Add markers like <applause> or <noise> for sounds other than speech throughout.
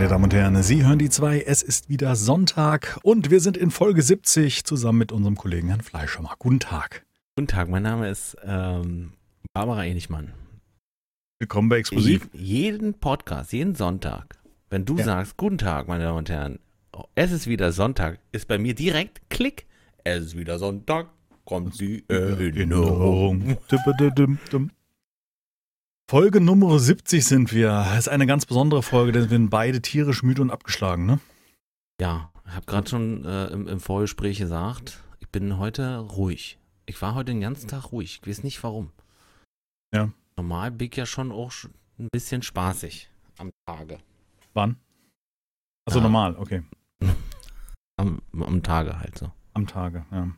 meine Damen und Herren. Sie hören die zwei. Es ist wieder Sonntag und wir sind in Folge 70 zusammen mit unserem Kollegen Herrn Fleischhammer. Guten Tag. Guten Tag, mein Name ist ähm, Barbara Enichmann. Willkommen bei Exklusiv. jeden Podcast, jeden Sonntag, wenn du Ja. sagst, guten Tag, meine Damen und Herren, es ist wieder Sonntag, ist bei mir direkt Klick. Es ist wieder Sonntag, kommt die Erinnerung. Folge Nummer 70 sind wir. Das ist eine ganz besondere Folge, denn wir sind beide tierisch müde und abgeschlagen, ne? Ja, ich habe gerade schon äh, im, im Vorgespräch gesagt, ich bin heute ruhig. Ich war heute den ganzen Tag ruhig. Ich weiß nicht warum. Ja. Normal bin ich ja schon auch ein bisschen spaßig am Tage. Wann? Also Ja. normal, okay. <laughs> Am, am Tage halt so. Am Tage, ja.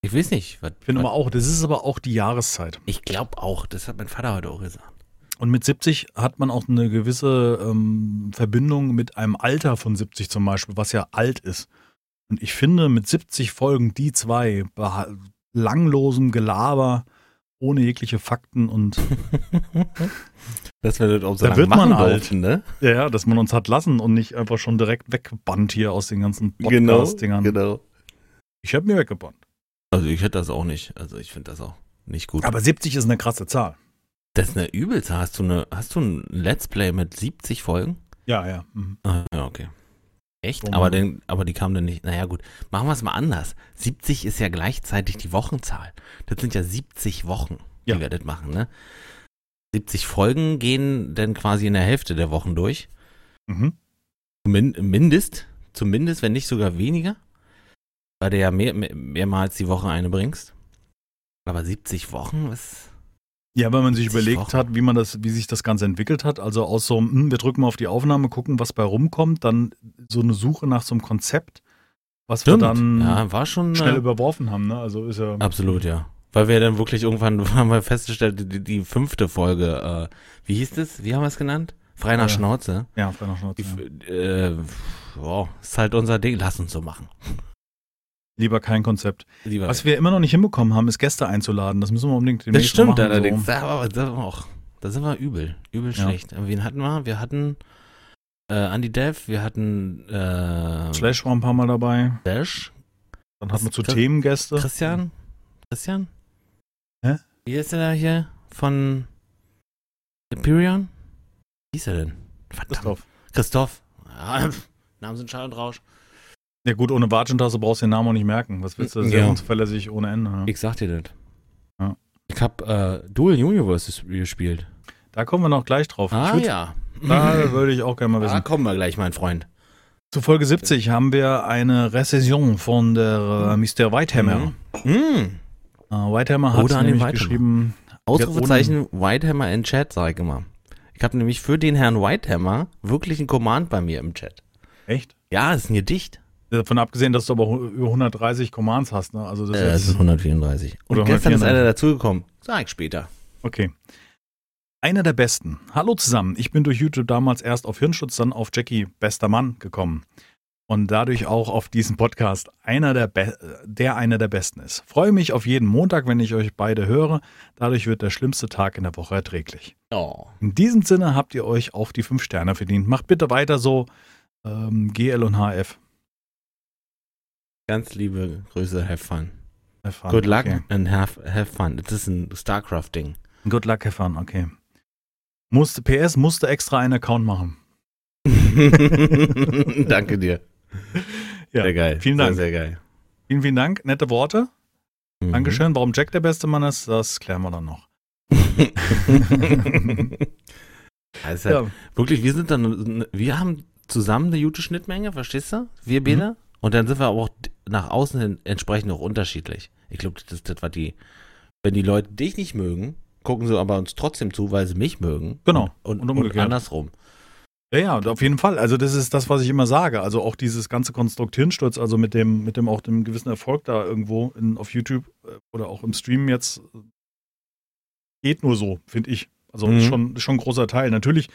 Ich weiß nicht, was. Ich finde was- aber auch, das ist aber auch die Jahreszeit. Ich glaube auch, das hat mein Vater heute auch gesagt. Und mit 70 hat man auch eine gewisse ähm, Verbindung mit einem Alter von 70 zum Beispiel, was ja alt ist. Und ich finde, mit 70 Folgen die zwei, langlosem Gelaber, ohne jegliche Fakten und <laughs> das auch so Da wird man alt. durften, ne? ja, ja, dass man uns hat lassen und nicht einfach schon direkt weggebannt hier aus den ganzen Genau, Podcast-Dingern. genau. Ich habe mir weggebannt. Also ich hätte das auch nicht. Also ich finde das auch nicht gut. Aber 70 ist eine krasse Zahl. Das ist eine Übelste. Hast du eine, hast du ein Let's Play mit 70 Folgen? Ja, ja. Mhm. Ah, ja, okay. Echt? Oh aber, den, aber die kamen dann nicht. Naja, gut. Machen wir es mal anders. 70 ist ja gleichzeitig die Wochenzahl. Das sind ja 70 Wochen, Ja. die wir das machen, ne? 70 Folgen gehen dann quasi in der Hälfte der Wochen durch. Mhm. Min mindest, zumindest, wenn nicht sogar weniger. Weil du ja mehr, mehr, mehrmals die Woche eine bringst. Aber 70 Wochen ist. Ja, weil man sich 70 überlegt Wochen. hat, wie man das, wie sich das Ganze entwickelt hat. Also aus so, einem, hm, wir drücken mal auf die Aufnahme, gucken, was bei rumkommt, dann so eine Suche nach so einem Konzept, was wir dann ja, war schon. schnell äh, überworfen haben. Ne? Also ist ja. absolut, ja. Weil wir dann wirklich irgendwann <laughs> haben wir festgestellt, die, die fünfte Folge, äh, wie hieß das? Wie haben wir es genannt? Frei nach Ja. Schnauze. Ja, frei nach Schnauze, Die, ja. äh, wow, ist halt unser Ding. Lass uns so machen. Lieber kein Konzept. Lieber Was wir immer noch nicht hinbekommen haben, ist Gäste einzuladen. Das müssen wir unbedingt Das demnächst stimmt mal machen, allerdings. So. Da, aber, da, auch, da sind wir übel. Übel Ja. schlecht. Wen hatten wir? Wir hatten äh, Andy Dev, wir hatten äh, Slash war ein paar Mal dabei. Dash, Dann hatten wir zu Chris- Themen Gäste. Christian. Christian? Hä? Wie ist der da hier? Von Imperion? Wie hieß er denn? Verdammt. Christoph. Christoph. Ja, <laughs> Namen sind Schall und Rausch. Ja gut, ohne Watschentasse brauchst du den Namen auch nicht merken. Was willst du? Ist ja, Ja. unzuverlässig ohne Ende. Ne? Ich sag dir das. Ja. Ich hab äh, Dual Universe gespielt. Da kommen wir noch gleich drauf. Ah würd- ja. Da <laughs> würde ich auch gerne mal wissen. Da kommen wir gleich, mein Freund. Zu Folge 70 haben wir eine Rezession von der äh, Mr. Whitehammer. Mhm. Äh, Whitehammer hat Oder nämlich Whitehammer. geschrieben, Ausrufezeichen Whitehammer in Chat, sag ich immer. Ich habe nämlich für den Herrn Whitehammer wirklich einen Command bei mir im Chat. echt? Ja, es ist ein Gedicht. Davon abgesehen, dass du aber über 130 Commands hast. Ne? Also das Äh, ist es ist 134. Und gestern ist 134. einer dazugekommen. Sag ich später. Okay. Einer der besten. Hallo zusammen. Ich bin durch YouTube damals erst auf Hirnschutz, dann auf Jackie Bester Mann gekommen. Und dadurch auch auf diesen Podcast einer der, Be der einer der besten ist. Freue mich auf jeden Montag, wenn ich euch beide höre. Dadurch wird der schlimmste Tag in der Woche erträglich. Oh. In diesem Sinne habt ihr euch auf die fünf Sterne verdient. Macht bitte weiter so. Ähm, GL und HF. Ganz liebe Grüße, have fun. Have fun. Good luck Okay. and have, have fun. Das ist ein StarCraft-Ding. Good luck, have fun. Okay. Musste, PS musste extra einen Account machen. <laughs> Danke dir. <laughs> Ja, Sehr geil. vielen Dank. Sehr, sehr geil. Vielen, vielen Dank. Nette Worte. Mhm. Dankeschön. Warum Jack der beste Mann ist, das klären wir dann noch. <laughs> Also halt Ja, Wirklich, wir sind dann, wir haben zusammen eine gute Schnittmenge, verstehst du? Wir beide. Und dann sind wir aber auch nach außen hin entsprechend auch unterschiedlich. Ich glaube, das ist das, was die, wenn die Leute dich nicht mögen, gucken sie aber uns trotzdem zu, weil sie mich mögen. Genau. Und, Und und, umgekehrt. andersrum. ja, ja, und auf jeden Fall. Also das ist das, was ich immer sage. Also auch dieses ganze Konstrukt Hirnsturz, also mit dem, mit dem auch dem gewissen Erfolg da irgendwo in, auf YouTube äh, oder auch im Stream jetzt, äh, geht nur so, finde ich. Also Mhm. ist, schon, ist schon ein großer Teil. Natürlich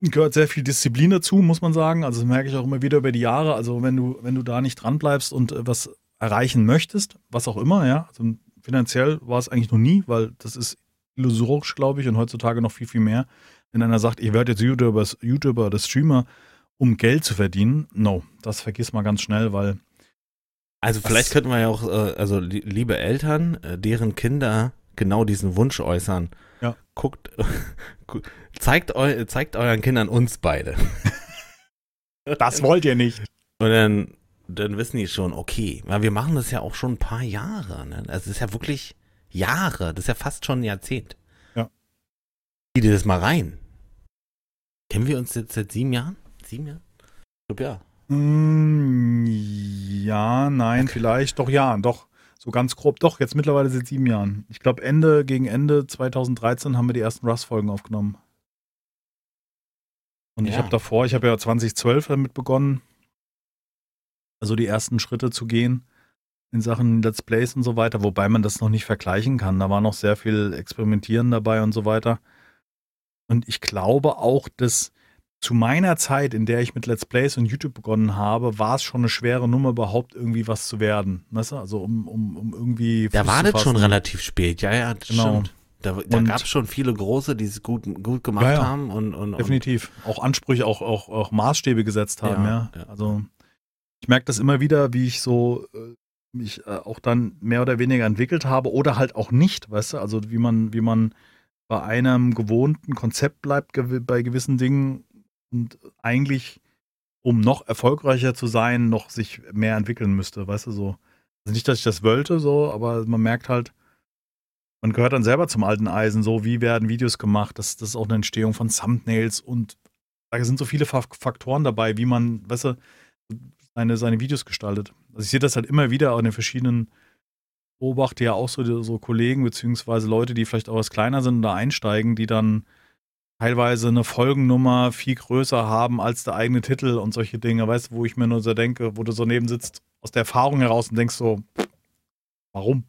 gehört sehr viel Disziplin dazu, muss man sagen. Also das merke ich auch immer wieder über die Jahre. Also wenn du, wenn du da nicht dran bleibst und äh, was erreichen möchtest, was auch immer, ja, also finanziell war es eigentlich noch nie, weil das ist illusorisch, glaube ich, und heutzutage noch viel, viel mehr. wenn einer sagt, ich werde jetzt YouTuber, YouTuber oder Streamer, um Geld zu verdienen, no, das vergiss mal ganz schnell, weil. Also vielleicht könnten wir ja auch, äh, also liebe Eltern, äh, deren Kinder genau diesen Wunsch äußern. Ja. Guckt, <laughs> zeigt, eu, zeigt euren Kindern uns beide. <laughs> Das wollt ihr nicht. Und dann, dann wissen die schon, okay, weil wir machen das ja auch schon ein paar Jahre. Ne? Also es ist ja wirklich Jahre, das ist ja fast schon ein Jahrzehnt. Ja. Zieh dir das mal rein. Kennen wir uns jetzt seit sieben Jahren? Sieben Jahren? Ich glaube ja. Mm, ja, nein, okay. vielleicht. Doch, ja, doch. So ganz grob. Doch, jetzt mittlerweile seit sieben Jahren. Ich glaube, Ende, gegen Ende 2013 haben wir die ersten Rust-Folgen aufgenommen. Und ja. ich habe davor, ich habe ja 2012 damit begonnen, also die ersten Schritte zu gehen in Sachen Let's Plays und so weiter, wobei man das noch nicht vergleichen kann. Da war noch sehr viel Experimentieren dabei und so weiter. Und ich glaube auch, dass zu meiner Zeit, in der ich mit Let's Plays und YouTube begonnen habe, war es schon eine schwere Nummer, überhaupt irgendwie was zu werden. Weißt du? Also um, um, um irgendwie. Da war das schon relativ spät, ja, ja, das genau. stimmt. Da, da gab es schon viele große, die es gut, gut gemacht ja, ja. haben. Und, und, Definitiv. Auch Ansprüche, auch, auch, auch Maßstäbe gesetzt haben, ja. ja. Also ich merke das immer wieder, wie ich so äh, mich äh, auch dann mehr oder weniger entwickelt habe oder halt auch nicht, weißt du? Also wie man, wie man bei einem gewohnten Konzept bleibt bei gewissen Dingen und eigentlich, um noch erfolgreicher zu sein, noch sich mehr entwickeln müsste, weißt du, so. Also nicht, dass ich das wollte, so, aber man merkt halt, man gehört dann selber zum alten Eisen, so wie werden Videos gemacht, das, das ist auch eine Entstehung von Thumbnails und da sind so viele Faktoren dabei, wie man, weißt du, seine, seine Videos gestaltet. Also ich sehe das halt immer wieder an den verschiedenen beobachte ja auch so, so Kollegen beziehungsweise Leute, die vielleicht auch was kleiner sind und da einsteigen, die dann teilweise eine Folgennummer viel größer haben als der eigene Titel und solche Dinge, weißt du, wo ich mir nur so denke, wo du so neben sitzt, aus der Erfahrung heraus und denkst so, warum?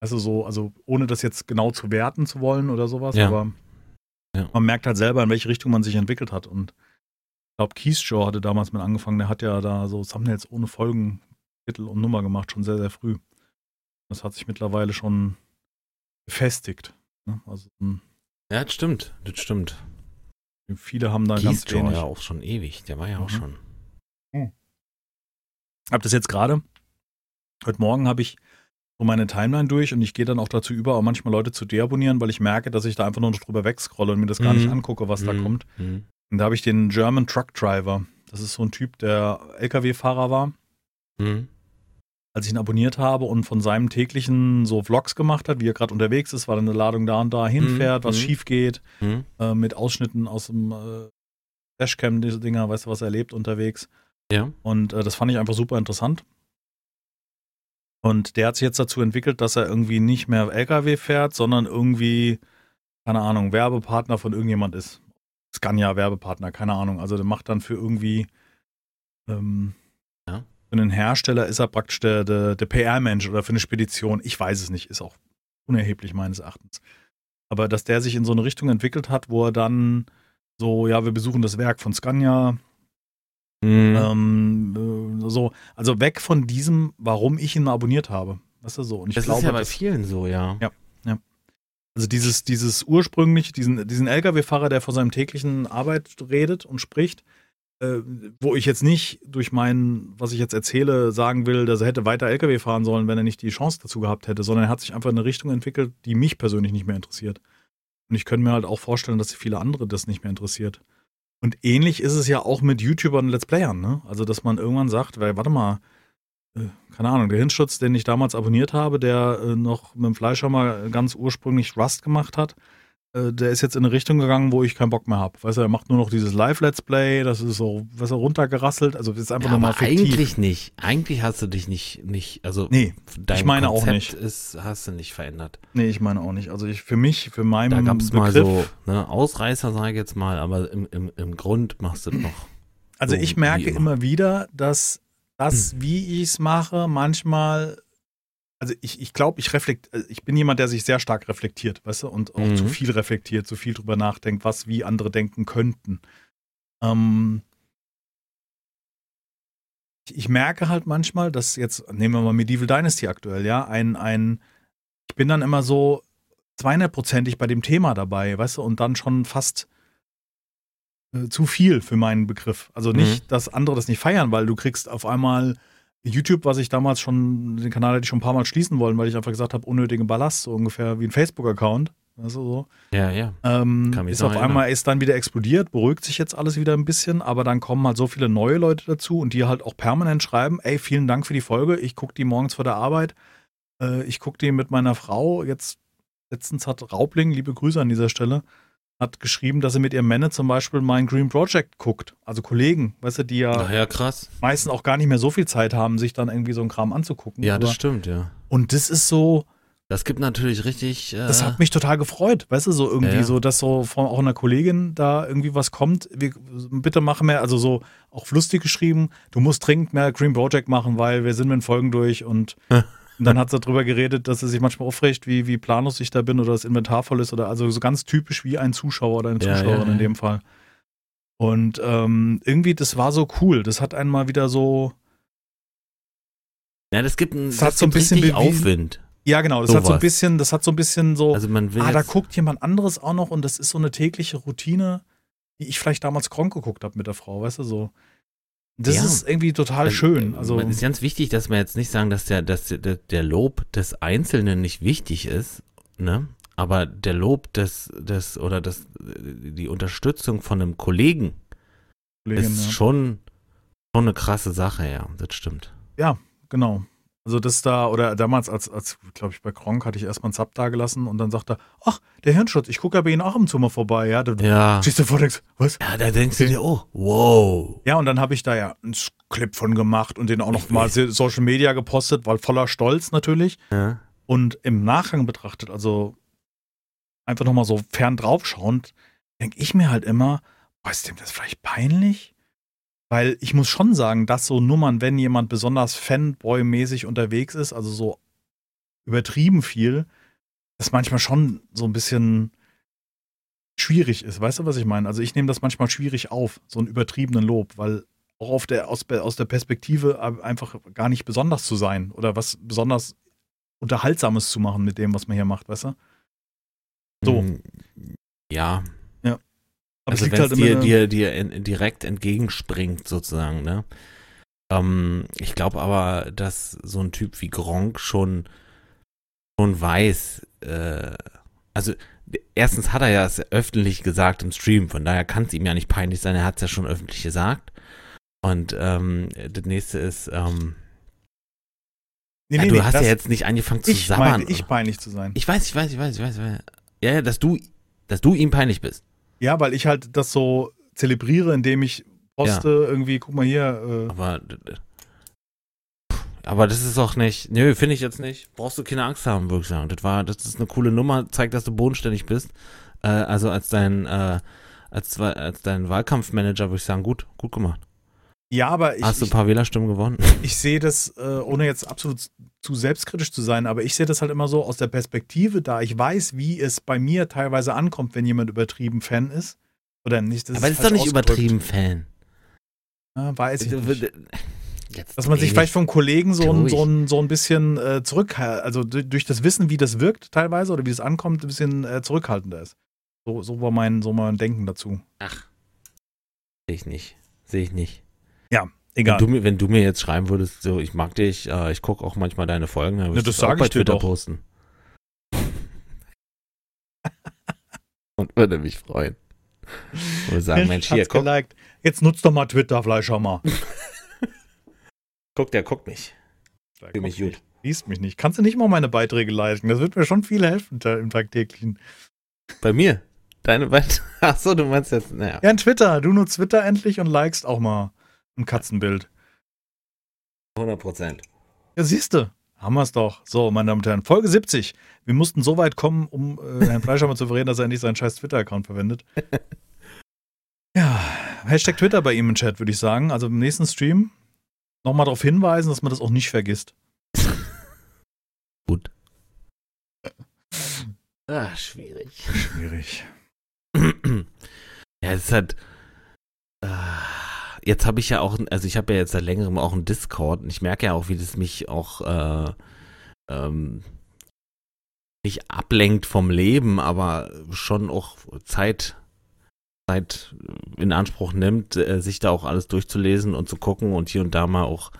Also so, also ohne das jetzt genau zu werten zu wollen oder sowas, ja. aber ja. man merkt halt selber, in welche Richtung man sich entwickelt hat. Und ich glaube, Keith Show hatte damals mit angefangen, der hat ja da so Thumbnails ohne Folgen, Titel und Nummer gemacht, schon sehr, sehr früh. Das hat sich mittlerweile schon befestigt. Ne? Also ein ja, das stimmt, das stimmt. Viele haben da ganz wenig. ja auch schon ewig, der war ja mhm. auch schon. Hm. Hab das jetzt gerade. Heute Morgen habe ich so meine Timeline durch und ich gehe dann auch dazu über, auch manchmal Leute zu deabonnieren, weil ich merke, dass ich da einfach nur noch drüber wegscrolle und mir das gar mhm. nicht angucke, was mhm. da kommt. Mhm. Und da habe ich den German Truck Driver. Das ist so ein Typ, der LKW-Fahrer war. Mhm als ich ihn abonniert habe und von seinem täglichen so Vlogs gemacht hat, wie er gerade unterwegs ist, weil er eine Ladung da und da hinfährt, mhm. was mhm. schief geht, mhm. äh, mit Ausschnitten aus dem äh, Dashcam, diese Dinger, weißt du, was er erlebt unterwegs. Ja. Und äh, das fand ich einfach super interessant. Und der hat sich jetzt dazu entwickelt, dass er irgendwie nicht mehr LKW fährt, sondern irgendwie, keine Ahnung, Werbepartner von irgendjemand ist. Scania Werbepartner, keine Ahnung. Also der macht dann für irgendwie ähm, für einen Hersteller ist er praktisch der, der, der PR-Mensch oder für eine Spedition. Ich weiß es nicht, ist auch unerheblich meines Erachtens. Aber dass der sich in so eine Richtung entwickelt hat, wo er dann so, ja, wir besuchen das Werk von Scania. Mhm. Ähm, äh, so, also weg von diesem, warum ich ihn abonniert habe. Weißt du so? Und ich das glaube, ist ja bei das, vielen so, ja. Ja, ja. Also dieses, dieses ursprünglich, diesen, diesen Lkw-Fahrer, der vor seinem täglichen Arbeit redet und spricht, äh, wo ich jetzt nicht durch mein, was ich jetzt erzähle, sagen will, dass er hätte weiter LKW fahren sollen, wenn er nicht die Chance dazu gehabt hätte, sondern er hat sich einfach in eine Richtung entwickelt, die mich persönlich nicht mehr interessiert. Und ich könnte mir halt auch vorstellen, dass viele andere das nicht mehr interessiert. Und ähnlich ist es ja auch mit YouTubern und Let's Playern, ne? Also, dass man irgendwann sagt, weil, warte mal, äh, keine Ahnung, der Hinschutz, den ich damals abonniert habe, der äh, noch mit dem Fleischhammer ganz ursprünglich Rust gemacht hat, äh, der ist jetzt in eine Richtung gegangen, wo ich keinen Bock mehr habe. Weißt du, er macht nur noch dieses Live-Let's Play, das ist so, was er runtergerasselt, also das ist einfach ja, nochmal fiktiv. Eigentlich nicht. Eigentlich hast du dich nicht, nicht, also nee, ich meine Konzept auch nicht. Ist, hast du nicht verändert. Nee, ich meine auch nicht. Also ich, für mich, für meinen Da gab es mal so, ne, Ausreißer, sage ich jetzt mal, aber im, im, im Grund machst du noch. Also so ich merke immer wieder, dass das, hm. wie ich es mache, manchmal also ich, ich glaube, ich reflekt, äh, ich bin jemand, der sich sehr stark reflektiert, weißt du, und auch mhm. zu viel reflektiert, zu viel drüber nachdenkt, was wie andere denken könnten. Ähm, ich, ich, merke halt manchmal, dass jetzt, nehmen wir mal Medieval Dynasty aktuell, ja, ein, ein, ich bin dann immer so 200-prozentig bei dem Thema dabei, weißt du, und dann schon fast äh, zu viel für meinen Begriff. Also nicht, dass andere das nicht feiern, weil du kriegst auf einmal YouTube, was ich damals schon, den Kanal hätte ich schon ein paar Mal schließen wollen, weil ich einfach gesagt habe, unnötigen Ballast, so ungefähr wie ein Facebook-Account. Du, so. Ja, ja. Ähm, ist auf erinnern. einmal ist dann wieder explodiert, beruhigt sich jetzt alles wieder ein bisschen, aber dann kommen halt so viele neue Leute dazu und die halt auch permanent schreiben, ey, vielen Dank für die Folge, ich gucke die morgens vor der Arbeit, äh, ich gucke die mit meiner Frau, jetzt letztens hat Raubling, liebe Grüße an dieser Stelle, hat geschrieben, dass sie mit ihrem Männer zum Beispiel mein Green Project guckt, also Kollegen, weißt du, die ja ja, krass. meistens auch gar nicht mehr so viel Zeit haben, sich dann irgendwie so einen Kram anzugucken. Ja, das stimmt, ja. und das ist so, Das gibt natürlich richtig. Äh, das hat mich total gefreut, weißt du, so irgendwie Ja, ja. so, dass so von auch einer Kollegin da irgendwie was kommt. Wir, bitte machen wir, also so auch lustig geschrieben, du musst dringend mehr Green Project machen, weil wir sind mit den Folgen durch und, <laughs> und dann hat sie darüber geredet, dass sie sich manchmal aufregt, wie, wie planlos ich da bin oder das Inventar voll ist oder also so ganz typisch wie ein Zuschauer oder eine Zuschauerin ja, ja. in dem Fall. Und ähm, irgendwie, das war so cool. Das hat einen mal wieder so, ja, das gibt, ein, das hat so ein bisschen bewiesen- Aufwind. ja genau, das hat so ein bisschen, das hat so ein bisschen so, Also man will ah, da guckt jemand anderes auch noch und das ist so eine tägliche Routine, die ich vielleicht damals Kronk geguckt habe mit der Frau, weißt du so. Das Ja. ist irgendwie total Also, schön. Also es ist ganz wichtig, dass wir jetzt nicht sagen, dass der, dass der, der Lob des Einzelnen nicht wichtig ist, ne? Aber der Lob des, des oder das, die Unterstützung von einem Kollegen Kollegin, ist ja. schon, schon eine krasse Sache, ja, das stimmt. genau. Also das da, oder damals als, als glaube ich, bei Kronk hatte ich erstmal einen Sub da gelassen und dann sagte er, ach, der Hirnschutz, ich gucke ja bei Ihnen auch zu mal vorbei, ja. Du Ja. stehst davor und denkst, was? Ja, da denkst du dir, oh, wow. Ja, und dann habe ich da ja einen Clip von gemacht und den auch noch Ich mal weiß. Social Media gepostet, weil voller Stolz natürlich. Ja. Und im Nachgang betrachtet, also einfach nochmal so fern draufschauend, denke ich mir halt immer, boah, ist dem das vielleicht peinlich? Weil ich muss schon sagen, dass so Nummern, wenn jemand besonders Fanboy-mäßig unterwegs ist, also so übertrieben viel, das manchmal schon so ein bisschen schwierig ist. Weißt du, was ich meine? Also ich nehme das manchmal schwierig auf, so einen übertriebenen Lob, weil auch der, aus, aus der Perspektive einfach gar nicht besonders zu sein oder was besonders Unterhaltsames zu machen mit dem, was man hier macht, weißt du? So. Mm, Ja, Aber also es wenn halt immer dir, dir, dir in, direkt entgegenspringt, sozusagen, ne? Ähm, ich glaube aber, dass so ein Typ wie Gronk schon, schon weiß, äh, also erstens hat er ja es öffentlich gesagt im Stream, von daher kann es ihm ja nicht peinlich sein, er hat es ja schon öffentlich gesagt. Und ähm, das nächste ist, ähm, Nee, ja, nee, du nee, hast ja jetzt nicht angefangen zu ich sabbern. meine, ich peinlich zu sein. ich weiß, ich weiß, ich weiß, ich weiß. ich weiß. Ja, ja, dass du, dass du ihm peinlich bist. Ja, weil ich halt das so zelebriere, indem ich poste, irgendwie, guck mal hier, äh, Aber, aber das ist auch nicht, nö, finde ich jetzt nicht. Brauchst du keine Angst haben, würde ich sagen. Das war, das ist eine coole Nummer, zeigt, dass du bodenständig bist. Äh, also als dein, äh, als, als dein Wahlkampfmanager würde ich sagen, gut, gut gemacht. Ja, aber ich, Hast du ein paar Wählerstimmen gewonnen? ich sehe das, äh, ohne jetzt absolut zu selbstkritisch zu sein, aber ich sehe das halt immer so aus der Perspektive, da ich weiß, wie es bei mir teilweise ankommt, wenn jemand übertrieben Fan ist. Oder nicht, das aber ist falsch doch nicht übertrieben, Fan. Ja, weiß ich nicht. Jetzt Dass man sich vielleicht vom Kollegen so ein, so ein, so ein bisschen äh, zurück, also durch, durch das Wissen, wie das wirkt teilweise oder wie es ankommt, ein bisschen äh, zurückhaltender ist. So, so war mein, so mein Denken dazu. Ach. Sehe ich nicht. Sehe ich nicht. Egal. Wenn du, mir, wenn du mir jetzt schreiben würdest, so, ich mag dich, äh, ich gucke auch manchmal deine Folgen, dann Ja, würde das ich auch bei Twitter doch. posten. <laughs> Und würde mich freuen. Und sagen, Mensch, hier, guck, geliked. Jetzt nutzt doch mal Twitter, vielleicht schon mal. <laughs> guck, der guckt mich. Fühl mich gut. Liest mich nicht. Kannst du nicht mal meine Beiträge liken? Das wird mir schon viel helfen im tagtäglichen. Bei mir? Deine beiden? <laughs> Achso, du meinst jetzt, naja. Ja, in Twitter. Du nutzt Twitter endlich und likest auch mal ein Katzenbild. 100 Prozent. Ja, siehste. Haben wir es doch. So, meine Damen und Herren, Folge 70. Wir mussten so weit kommen, um äh, Herrn Fleischhammer zu verreden, dass er endlich seinen scheiß Twitter-Account verwendet. <laughs> Ja, Hashtag Twitter bei ihm im Chat, würde ich sagen. Also im nächsten Stream nochmal darauf hinweisen, dass man das auch nicht vergisst. <laughs> Gut. Ah, schwierig. Schwierig. <clears throat> ja, es ist halt. äh, Jetzt habe ich ja auch, also ich habe ja jetzt seit längerem auch einen Discord und ich merke ja auch, wie das mich auch äh, ähm, nicht ablenkt vom Leben, aber schon auch Zeit Zeit in Anspruch nimmt, äh, sich da auch alles durchzulesen und zu gucken und hier und da mal auch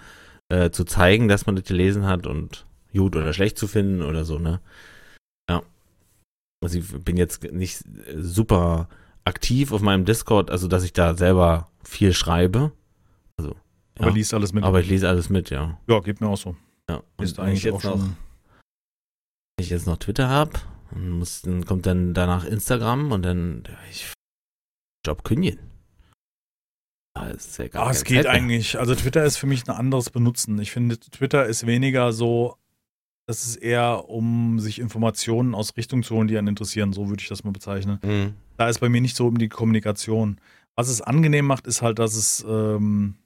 äh, zu zeigen, dass man das gelesen hat und gut oder schlecht zu finden oder so, ne? Ja. Also ich bin jetzt nicht super aktiv auf meinem Discord, also dass ich da selber viel schreibe. Also, Aber liest alles mit. aber ich lese alles mit, ja. ja, geht mir auch so. ja. Ist wenn ich eigentlich auch jetzt noch, schon. wenn ich jetzt noch Twitter habe, dann, muss- dann kommt dann danach Instagram und dann ja, ich Job kündigen. Ah, das ist ja gar Ah, es geht Zeit mehr. eigentlich. Also Twitter ist für mich ein anderes Benutzen. Ich finde, Twitter ist weniger so, das ist eher, um sich Informationen aus Richtungen zu holen, die einen interessieren. So würde ich das mal bezeichnen. Mhm. Da ist bei mir nicht so um die Kommunikation. Was es angenehm macht, ist halt, dass es, ähm,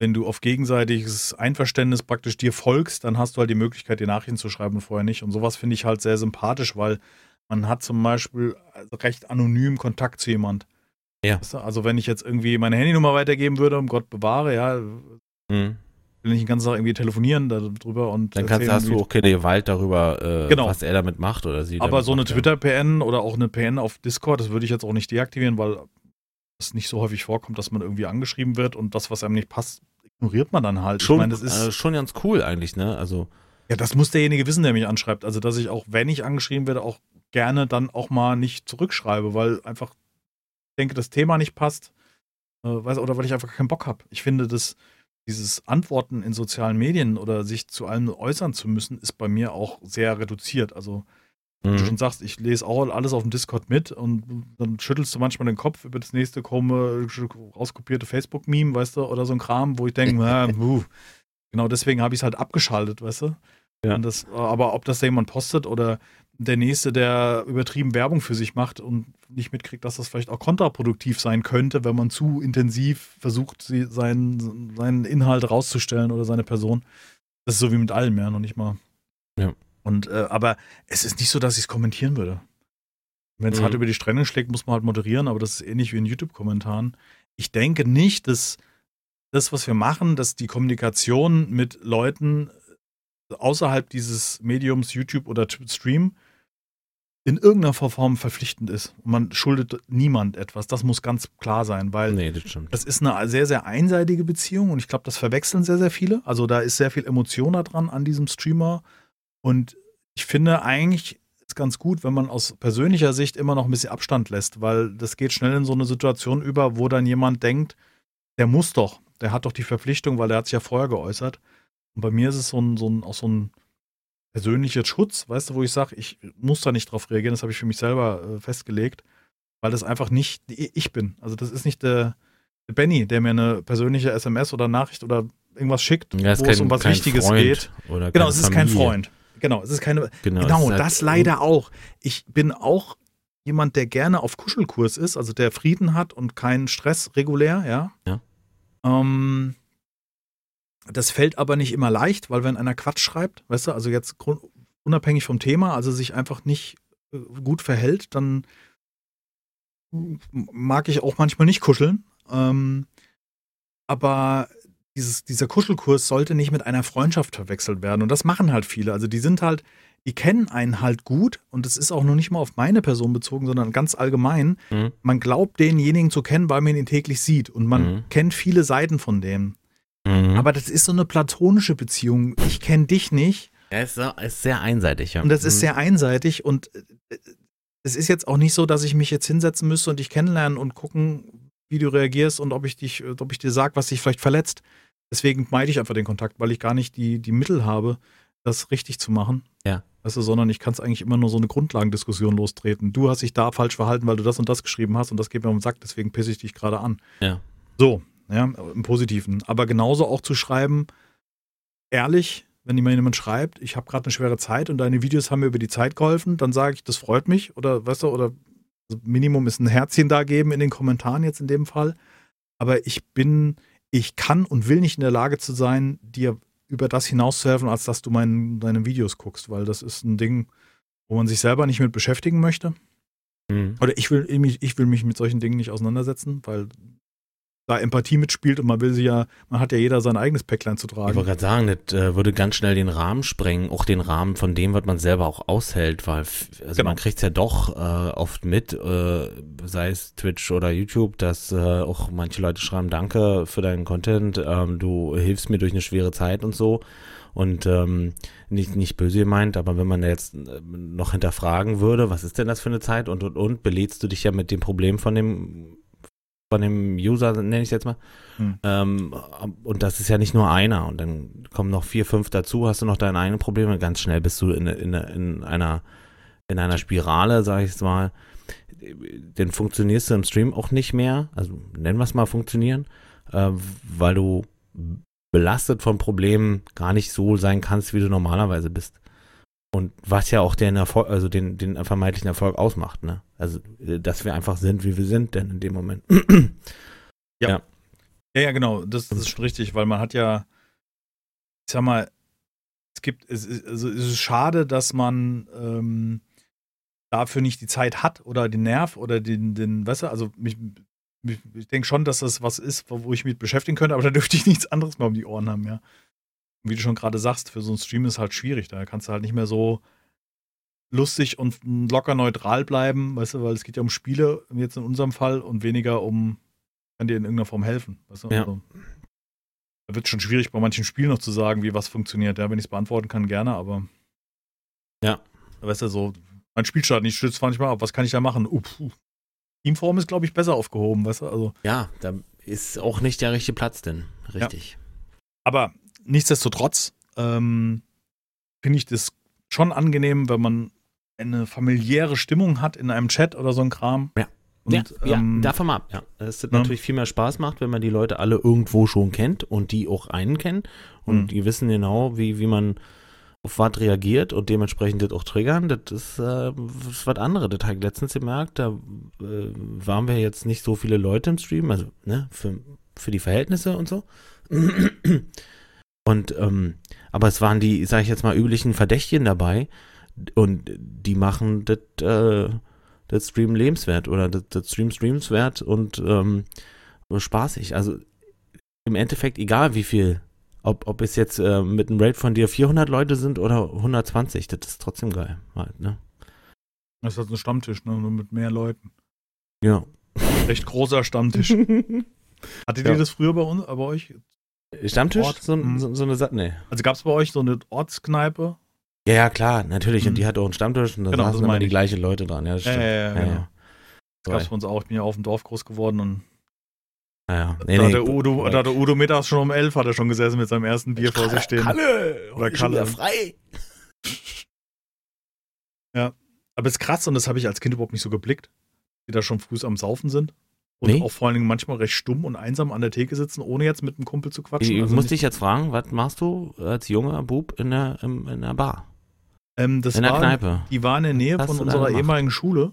wenn du auf gegenseitiges Einverständnis praktisch dir folgst, dann hast du halt die Möglichkeit, dir Nachrichten zu schreiben und vorher nicht. Und sowas finde ich halt sehr sympathisch, weil man hat zum Beispiel recht anonym Kontakt zu jemand. Ja. Also wenn ich jetzt irgendwie meine Handynummer weitergeben würde, um Gott bewahre, ja, Mhm. Will ich den ganzen Tag irgendwie telefonieren darüber und Dann kannst, hast du auch keine Gewalt darüber, äh, Genau. was er damit macht oder sie Aber so eine. Twitter-PN oder auch eine PN auf Discord, das würde ich jetzt auch nicht deaktivieren, weil es nicht so häufig vorkommt, dass man irgendwie angeschrieben wird und das, was einem nicht passt, ignoriert man dann halt. Schon, ich meine, das ist, äh, schon ganz cool eigentlich, ne? Also, ja, das muss derjenige wissen, der mich anschreibt. Also, dass ich auch, wenn ich angeschrieben werde, auch gerne dann auch mal nicht zurückschreibe, weil einfach ich denke, das Thema nicht passt, äh, weiß, oder weil ich einfach keinen Bock habe. Ich finde, dass dieses Antworten in sozialen Medien oder sich zu allem äußern zu müssen, ist bei mir auch sehr reduziert. Also, wie du mhm. schon sagst, ich lese auch alles auf dem Discord mit und dann schüttelst du manchmal den Kopf über das nächste komme, rauskopierte Facebook-Meme, weißt du, oder so ein Kram, wo ich denke, <laughs> na, genau deswegen habe ich es halt abgeschaltet, weißt du. Ja. Das, aber ob das da jemand postet oder der Nächste, der übertrieben Werbung für sich macht und nicht mitkriegt, dass das vielleicht auch kontraproduktiv sein könnte, wenn man zu intensiv versucht, sie, seinen, seinen Inhalt rauszustellen oder seine Person. Das ist so wie mit allem, ja, noch nicht mal. Ja. Und, äh, aber es ist nicht so, dass ich es kommentieren würde. Wenn es Mhm. hart über die Stränge schlägt, muss man halt moderieren, aber das ist ähnlich wie in YouTube-Kommentaren. Ich denke nicht, dass das, was wir machen, dass die Kommunikation mit Leuten außerhalb dieses Mediums YouTube oder Stream in irgendeiner Form verpflichtend ist. Und man schuldet niemand etwas. Das muss ganz klar sein, weil nee, das das ist eine sehr, sehr einseitige Beziehung und ich glaube, das verwechseln sehr, sehr viele. Also da ist sehr viel Emotion da dran an diesem Streamer und ich finde eigentlich ist ganz gut, wenn man aus persönlicher Sicht immer noch ein bisschen Abstand lässt, weil das geht schnell in so eine Situation über, wo dann jemand denkt, der muss doch, der hat doch die Verpflichtung, weil der hat sich ja vorher geäußert. Und bei mir ist es so ein, so ein, auch so ein persönlicher Schutz, weißt du, wo ich sage, ich muss da nicht drauf reagieren, das habe ich für mich selber äh, festgelegt, weil das einfach nicht ich bin. Also das ist nicht der, der Benny, der mir eine persönliche SMS oder Nachricht oder irgendwas schickt, Ja, wo es kein- um was kein Wichtiges Freund geht. Oder Genau, es ist kein Familie. Freund. Genau, es ist keine. Genau, Genau, es ist halt- das leider auch. Ich bin auch jemand, der gerne auf Kuschelkurs ist, also der Frieden hat und keinen Stress regulär, ja. Ja. Ähm, das fällt aber nicht immer leicht, weil wenn einer Quatsch schreibt, weißt du, also jetzt unabhängig vom Thema, also sich einfach nicht äh, gut verhält, dann mag ich auch manchmal nicht kuscheln. Ähm, aber dieses, dieser Kuschelkurs sollte nicht mit einer Freundschaft verwechselt werden. Und das machen halt viele. Also die sind halt, die kennen einen halt gut und es ist auch noch nicht mal auf meine Person bezogen, sondern ganz allgemein. Mhm. Man glaubt denjenigen zu kennen, weil man ihn täglich sieht und man Mhm. kennt viele Seiten von dem. Mhm. Aber das ist so eine platonische Beziehung. Ich kenne dich nicht er ist, sehr einseitig, ja. und das ist Mhm. sehr einseitig und äh, es ist jetzt auch nicht so, dass ich mich jetzt hinsetzen müsste und dich kennenlernen und gucken, wie du reagierst und ob ich dich, äh, ob ich dir sag, was dich vielleicht verletzt. Deswegen meide ich einfach den Kontakt, weil ich gar nicht die, die Mittel habe, das richtig zu machen. Ja. Weißt du, sondern ich kann es eigentlich immer nur so eine Grundlagendiskussion lostreten. Du hast dich da falsch verhalten, weil du das und das geschrieben hast und das geht mir um den Sack, deswegen pisse ich dich gerade an. Ja. So, ja, im Positiven. Aber genauso auch zu schreiben, ehrlich, wenn mir jemand schreibt, ich habe gerade eine schwere Zeit und deine Videos haben mir über die Zeit geholfen, dann sage ich, das freut mich. Oder weißt du, oder also Minimum ist ein Herzchen da geben in den Kommentaren jetzt in dem Fall. Aber ich bin, ich kann und will nicht in der Lage zu sein, dir über das hinauszuhelfen, als dass du mein, deine Videos guckst, weil das ist ein Ding, wo man sich selber nicht mit beschäftigen möchte. Mhm. Oder ich will, mich- ich will mich mit solchen Dingen nicht auseinandersetzen, weil da Empathie mitspielt und man will sie ja, man hat ja jeder sein eigenes Päcklein zu Ich tragen. wollte gerade sagen, das äh, würde ganz schnell den Rahmen sprengen, auch den Rahmen von dem, was man selber auch aushält, weil also Genau. man kriegt es ja doch äh, oft mit, äh, sei es Twitch oder YouTube, dass äh, auch manche Leute schreiben, danke für deinen Content, ähm, du hilfst mir durch eine schwere Zeit und so. Und ähm, nicht, nicht böse gemeint, aber wenn man jetzt äh, noch hinterfragen würde, was ist denn das für eine Zeit und und und, belädst du dich ja mit dem Problem von dem von dem User, nenne ich es jetzt mal. Hm. Ähm, und das ist ja nicht nur einer. Und dann kommen noch vier, fünf dazu, hast du noch deine eigenen Probleme. Ganz schnell bist du in, in, in einer in einer Spirale, sage ich jetzt mal. Dann funktionierst du im Stream auch nicht mehr. Also nennen wir es mal funktionieren, äh, weil du belastet von Problemen gar nicht so sein kannst, wie du normalerweise bist. Und was ja auch den Erfolg, also den, den vermeintlichen Erfolg ausmacht, ne? Also, äh, dass wir einfach sind, wie wir sind, denn in dem Moment. <clears throat> Ja, ja, genau, das, das ist schon richtig, weil man hat ja, ich sag mal, es gibt, es ist, also es ist schade, dass man ähm, dafür nicht die Zeit hat oder den Nerv oder den, den weißt du, also mich, mich, ich denke schon, dass das was ist, wo ich mich beschäftigen könnte, aber da <laughs> dürfte ich nichts anderes mehr um die Ohren haben, ja. Wie du schon gerade sagst, für so einen Stream ist halt schwierig, da kannst du halt nicht mehr so lustig und locker neutral bleiben, weißt du, weil es geht ja um Spiele, jetzt in unserem Fall, und weniger um, kann dir in irgendeiner Form helfen, weißt du? Ja. Also, da wird es schon schwierig, bei manchen Spielen noch zu sagen, wie was funktioniert. Ja, wenn ich es beantworten kann, gerne, aber. Ja. Weißt du, so, mein Spielstart nicht stützt manchmal ab. Was kann ich da machen? Uh, puh. Teamform ist, glaube ich, besser aufgehoben, weißt du? Also, Ja, da ist auch nicht der richtige Platz denn. Richtig. aber nichtsdestotrotz ähm, finde ich das schon angenehm, wenn man eine familiäre Stimmung hat in einem Chat oder so ein Kram. Ja. Und, ja, ja, ähm, davon mal ab. Ja, dass es ne? natürlich viel mehr Spaß macht, wenn man die Leute alle irgendwo schon kennt und die auch einen kennen und Mhm. die wissen genau, wie, wie man auf was reagiert und dementsprechend das auch triggern. Das ist, äh, ist was anderes. Das habe ich letztens gemerkt. Da äh, waren wir jetzt nicht so viele Leute im Stream, also ne, für, für die Verhältnisse und so. Und ähm, aber es waren die, sage ich jetzt mal, üblichen Verdächtigen dabei und die machen das äh, das Stream lebenswert oder das, das Stream streamswert und ähm, spaßig. Also im Endeffekt egal wie viel, ob, ob es jetzt äh, mit einem Raid von dir 400 Leute sind oder 120, das ist trotzdem geil. Halt, ne? Das ist halt ein Stammtisch, ne? nur mit mehr Leuten. Ja. Recht großer Stammtisch. <laughs> Hattet Ja. ihr das früher bei uns, bei euch? Stammtisch? Ort? So, Mhm. so, so eine Sache, nee. Also gab es bei euch so eine Ortskneipe? Ja, ja, klar, natürlich. Und Mhm. die hat auch einen Stammtisch und da Genau, saßen immer die ich. gleichen Leute dran. Ja, das stimmt. ja, Ja, genau. ja. Das gab es bei uns auch. Ich bin ja auf dem Dorf groß geworden und Ja, ja. Nee, da, nee, hat der Udo, da hat der Udo mittags schon um elf hat er schon gesessen mit seinem ersten Bier vor sich stehen. Kalle! Oder Kalle. frei! Aber es ist krass und das habe ich als Kind überhaupt nicht so geblickt, die da schon früh am Saufen sind. Und Nee. auch vor allen Dingen manchmal recht stumm und einsam an der Theke sitzen, ohne jetzt mit einem Kumpel zu quatschen. Ich Also muss dich jetzt fragen, was machst du als junger Bub in der, in der Bar? Ähm, das in der war, Kneipe? Die war in der Nähe von unserer ehemaligen Schule.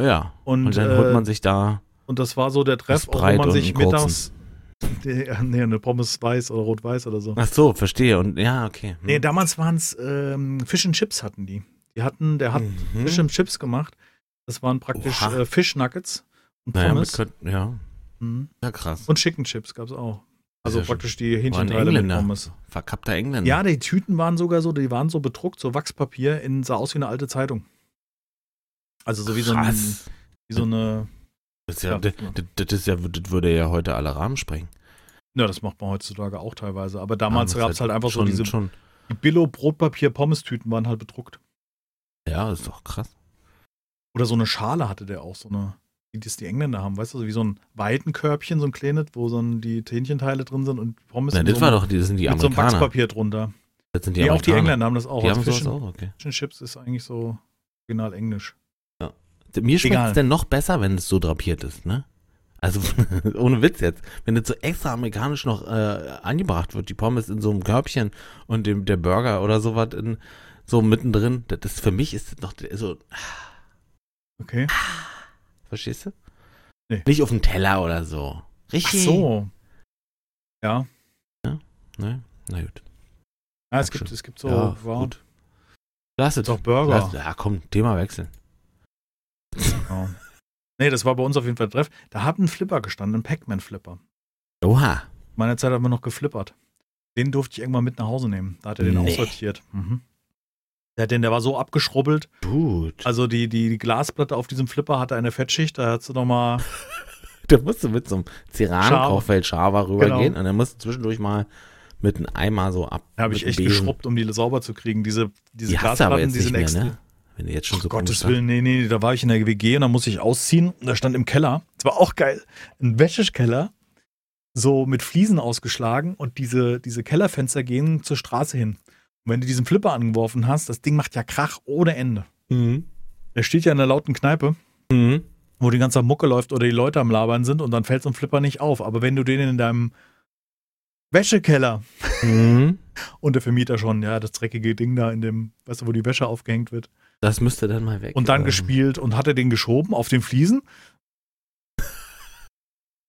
Ja. Und, Und, dann äh, holt man sich da und das war so der Treff, wo man sich mittags. <laughs> Der, nee, eine Pommes weiß oder rot-weiß oder so. Ach so, verstehe. Und ja, okay. Hm. Nee, damals waren es ähm, Fish and Chips hatten die. Die hatten, der hat Mhm. Fish and Chips gemacht. Das waren praktisch Oha. äh, Fish Nuggets und naja, mit, Pommes. Ja, mhm. ja, krass. Und Chicken Chips gab es auch. Also praktisch die Hähnchenteile mit. Pommes. Verkappter Engländer. Ja, die Tüten waren sogar so, die waren so bedruckt, so Wachspapier, in, sah aus wie eine alte Zeitung. Also so wie so, ein, Krass. wie so eine. Das ist ja, das, das, ist ja, das würde ja heute alle Rahmen sprengen. Ja, das macht man heutzutage auch teilweise. Aber damals gab es halt einfach schon, so diese Schon, die Billo-Brotpapier-Pommes-Tüten waren halt bedruckt. ja, ist doch krass. Oder so eine Schale hatte der auch, so eine, wie das die Engländer haben, weißt du, so wie so ein Weitenkörbchen, so ein kleines, wo so ein, die Hähnchenteile drin sind und Pommes Na, in das so war doch, die das sind die mit so einem Amerikaner. Wachspapier drunter. das sind die Nee, auch die Amerikaner. Engländer haben das auch. Die Also haben Fish auch, okay. Fish Chips ist eigentlich so original englisch. Mir schmeckt es denn noch besser, wenn es so drapiert ist, ne? Also, <laughs> ohne Witz jetzt. Wenn das so extra amerikanisch noch äh, angebracht wird, die Pommes in so einem Körbchen und dem, der Burger oder sowas in, so mittendrin, das ist, für mich ist das noch so, Okay. Verstehst du? Nee. Nicht auf dem Teller oder so. Ach Richtig. so. Ja. Ne? Na gut. Ja, es gibt, es gibt so, ja, wow, gut. Lass es. Auch Burger. Lass, ja, komm, Thema wechseln. <laughs> Ja. Nee, das war bei uns auf jeden Fall Treff. Da hat ein Flipper gestanden, ein Pac-Man-Flipper. Oha. Meine Zeit haben wir noch geflippert. Den durfte ich irgendwann mit nach Hause nehmen. Da hat er den Nee. aussortiert. Mhm. Der, hat den, der war so abgeschrubbelt. Gut. Also die, die, die Glasplatte auf diesem Flipper hatte eine Fettschicht. Da hat sie nochmal. <laughs> Da musst du mit so einem Ceran-Kochfeld-Schaber rübergehen Genau. und dann musst du zwischendurch mal mit einem Eimer so ab. Da habe ich echt Besen. geschrubbt, um die sauber zu kriegen. Diese, diese Die hast du Glasplatten, die sind mehr, extra. ne? Wenn du jetzt schon so Gottes. Willen, nee, nee, da war ich in der WG und da musste ich ausziehen. Und da stand im Keller, das war auch geil, ein Wäschekeller, so mit Fliesen ausgeschlagen und diese, diese Kellerfenster gehen zur Straße hin. Und wenn du diesen Flipper angeworfen hast, das Ding macht ja Krach ohne Ende. Mhm. Der steht ja in einer lauten Kneipe, Mhm. wo die ganze Mucke läuft oder die Leute am Labern sind und dann fällt so ein Flipper nicht auf. Aber wenn du den in deinem Wäschekeller Mhm. <laughs> und der Vermieter schon, ja, das dreckige Ding da in dem, weißt du, wo die Wäsche aufgehängt wird, Das müsste dann mal weg. und dann ähm, gespielt und hatte den geschoben auf den Fliesen. <laughs>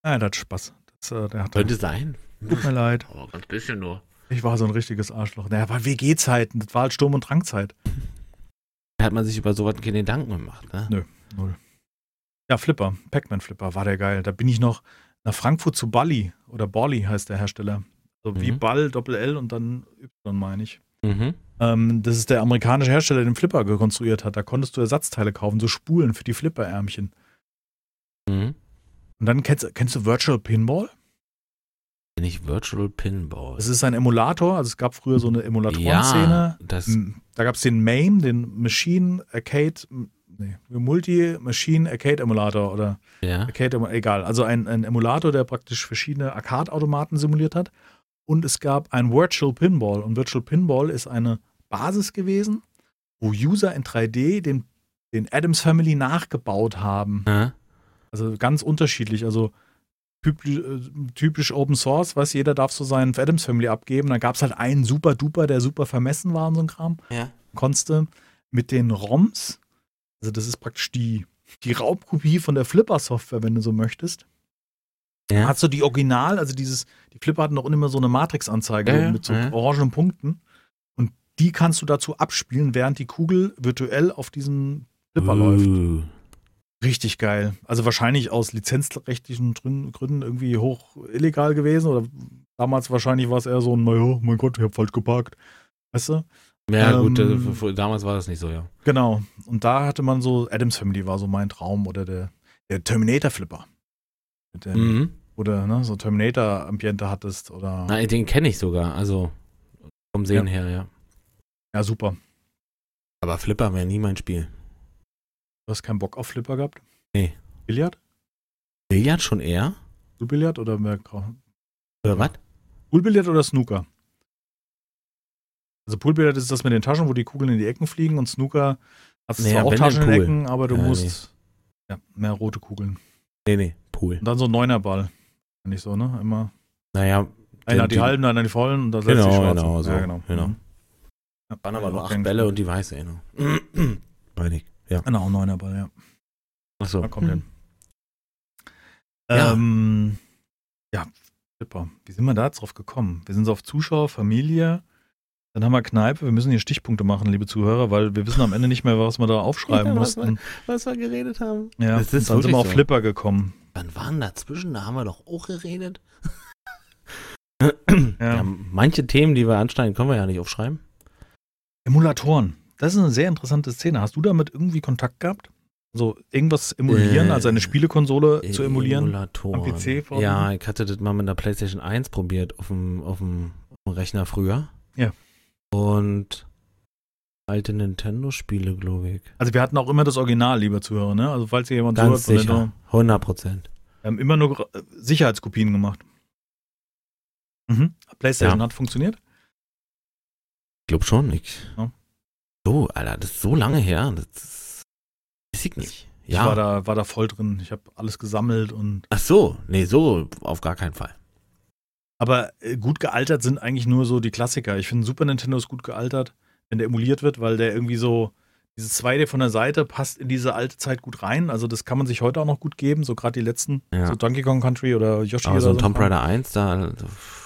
Ja, das hat Spaß. Das, äh, hat Könnte sein. Tut mir leid. Aber ganz bisschen nur. Ich war so ein richtiges Arschloch. Naja, war WG-Zeiten. Das war halt Sturm- und Drangzeit. Da hat man sich über sowas keine Gedanken gemacht, ne? Nö. Null. Ja, Flipper. Pac-Man-Flipper war der geil. Da bin ich noch nach Frankfurt zu Bally. Oder Bally heißt der Hersteller. So wie Mhm. Ball, Doppel-L und dann Y, meine ich. Mhm. Ähm, das ist der amerikanische Hersteller, der den Flipper gekonstruiert hat. Da konntest du Ersatzteile kaufen, so Spulen für die Flipperärmchen. Mhm. Und dann kennst, kennst du Virtual Pinball? Bin ich Virtual Pinball. Es ist ein Emulator, also es gab früher so eine Emulatoren-Szene. Ja, das, M- Da gab es den MAME, den Machine Arcade, m- nee, Multi-Machine Arcade Emulator oder ja. Arcade, egal. Also ein, ein Emulator, der praktisch verschiedene Arcade-Automaten simuliert hat. Und es gab ein Virtual Pinball. Und Virtual Pinball ist eine Basis gewesen, wo User in 3D den, den Adams Family nachgebaut haben. Ja. Also ganz unterschiedlich. Also typisch, äh, typisch Open Source, weiß jeder darf so seinen Adams Family abgeben. Da gab es halt einen super duper, der super vermessen war und so ein Kram. Ja. Konntest mit den ROMs, also das ist praktisch die, die Raubkopie von der Flipper-Software, wenn du so möchtest. Ja. Hast du die Original, also dieses, die Flipper hatten doch immer so eine Matrix-Anzeige Ja, mit so ja. orangenen Punkten. Und die kannst du dazu abspielen, während die Kugel virtuell auf diesem Flipper läuft. Richtig geil. Also wahrscheinlich aus lizenzrechtlichen Grün- Gründen irgendwie hoch illegal gewesen oder damals wahrscheinlich war es eher so ein, naja, mein Gott, ich hab falsch geparkt. Weißt du? Ja, gut, Ähm, äh, damals war das nicht so, ja. Genau. Und da hatte man so, Adams Family war so mein Traum oder der, der Terminator Flipper. Mit dem, Mhm. Oder ne, so Terminator-Ambiente hattest oder. Na, den kenne ich sogar, also vom Sehen Ja. her, ja. Ja, super. Aber Flipper wäre nie mein Spiel. Du hast keinen Bock auf Flipper gehabt? Nee. Billard? Billard schon eher? Poolbillard oder mehr? Oder was? Poolbillard oder Snooker? Also Poolbillard ist das mit den Taschen, wo die Kugeln in die Ecken fliegen und Snooker hast Nee, zwar auch Taschen in den Ecken, aber du Ja, musst ja, mehr rote Kugeln. Nee, nee, Pool. Und dann so ein Neunerball. Nicht so, ne? Immer Naja, einer hat die die- halben, einer die vollen und dann setzt Genau, die schwarzen. genau, so, ja, genau. genau. Ja, waren aber ja, nur acht Bälle und die weiße, genau. Meine ich. Ja. Genau, Neunerball, ja. Achso. Da kommt hin. Ja. Ähm, ja, Flipper. Wie sind wir da jetzt drauf gekommen? Wir sind so auf Zuschauer, Familie, dann haben wir Kneipe. Wir müssen hier Stichpunkte machen, liebe Zuhörer, weil wir wissen am Ende nicht mehr, was wir da aufschreiben Ja, was mussten. Was wir geredet haben. Ja, Das ist dann sind wir auf so. Flipper gekommen. Wann waren dazwischen? Da haben wir doch auch geredet. Ja. Ja, manche Themen, die wir anschneiden, können wir ja nicht aufschreiben. Emulatoren. Das ist eine sehr interessante Szene. Hast du damit irgendwie Kontakt gehabt? So irgendwas emulieren, Äh, also eine Spielekonsole zu emulieren? Emulatoren. am PC vor? Ja, ich hatte das mal mit der PlayStation 1 probiert auf dem, auf dem, auf dem Rechner früher. Ja. Und alte Nintendo-Spiele, glaube ich. Also wir hatten auch immer das Original, lieber Zuhörer, ne? Also falls ihr jemand Ganz zuhört, sicher. 100 Prozent. Wir haben immer nur äh, Sicherheitskopien gemacht. Mhm. PlayStation Ja. hat funktioniert. Ich glaube schon. Ich, Ja. So, Alter, das ist so lange her. Das ist, weiß ich nicht. Ich Ja. war da, war da voll drin. Ich habe alles gesammelt und. Ach so, nee, so auf gar keinen Fall. Aber äh, gut gealtert sind eigentlich nur so die Klassiker. Ich finde Super Nintendo ist gut gealtert, wenn der emuliert wird, weil der irgendwie so, dieses 2D von der Seite passt in diese alte Zeit gut rein. Also das kann man sich heute auch noch gut geben, so gerade die letzten, Ja. so Donkey Kong Country oder Yoshi Aber oder so ein Tomb. Raider 1, da.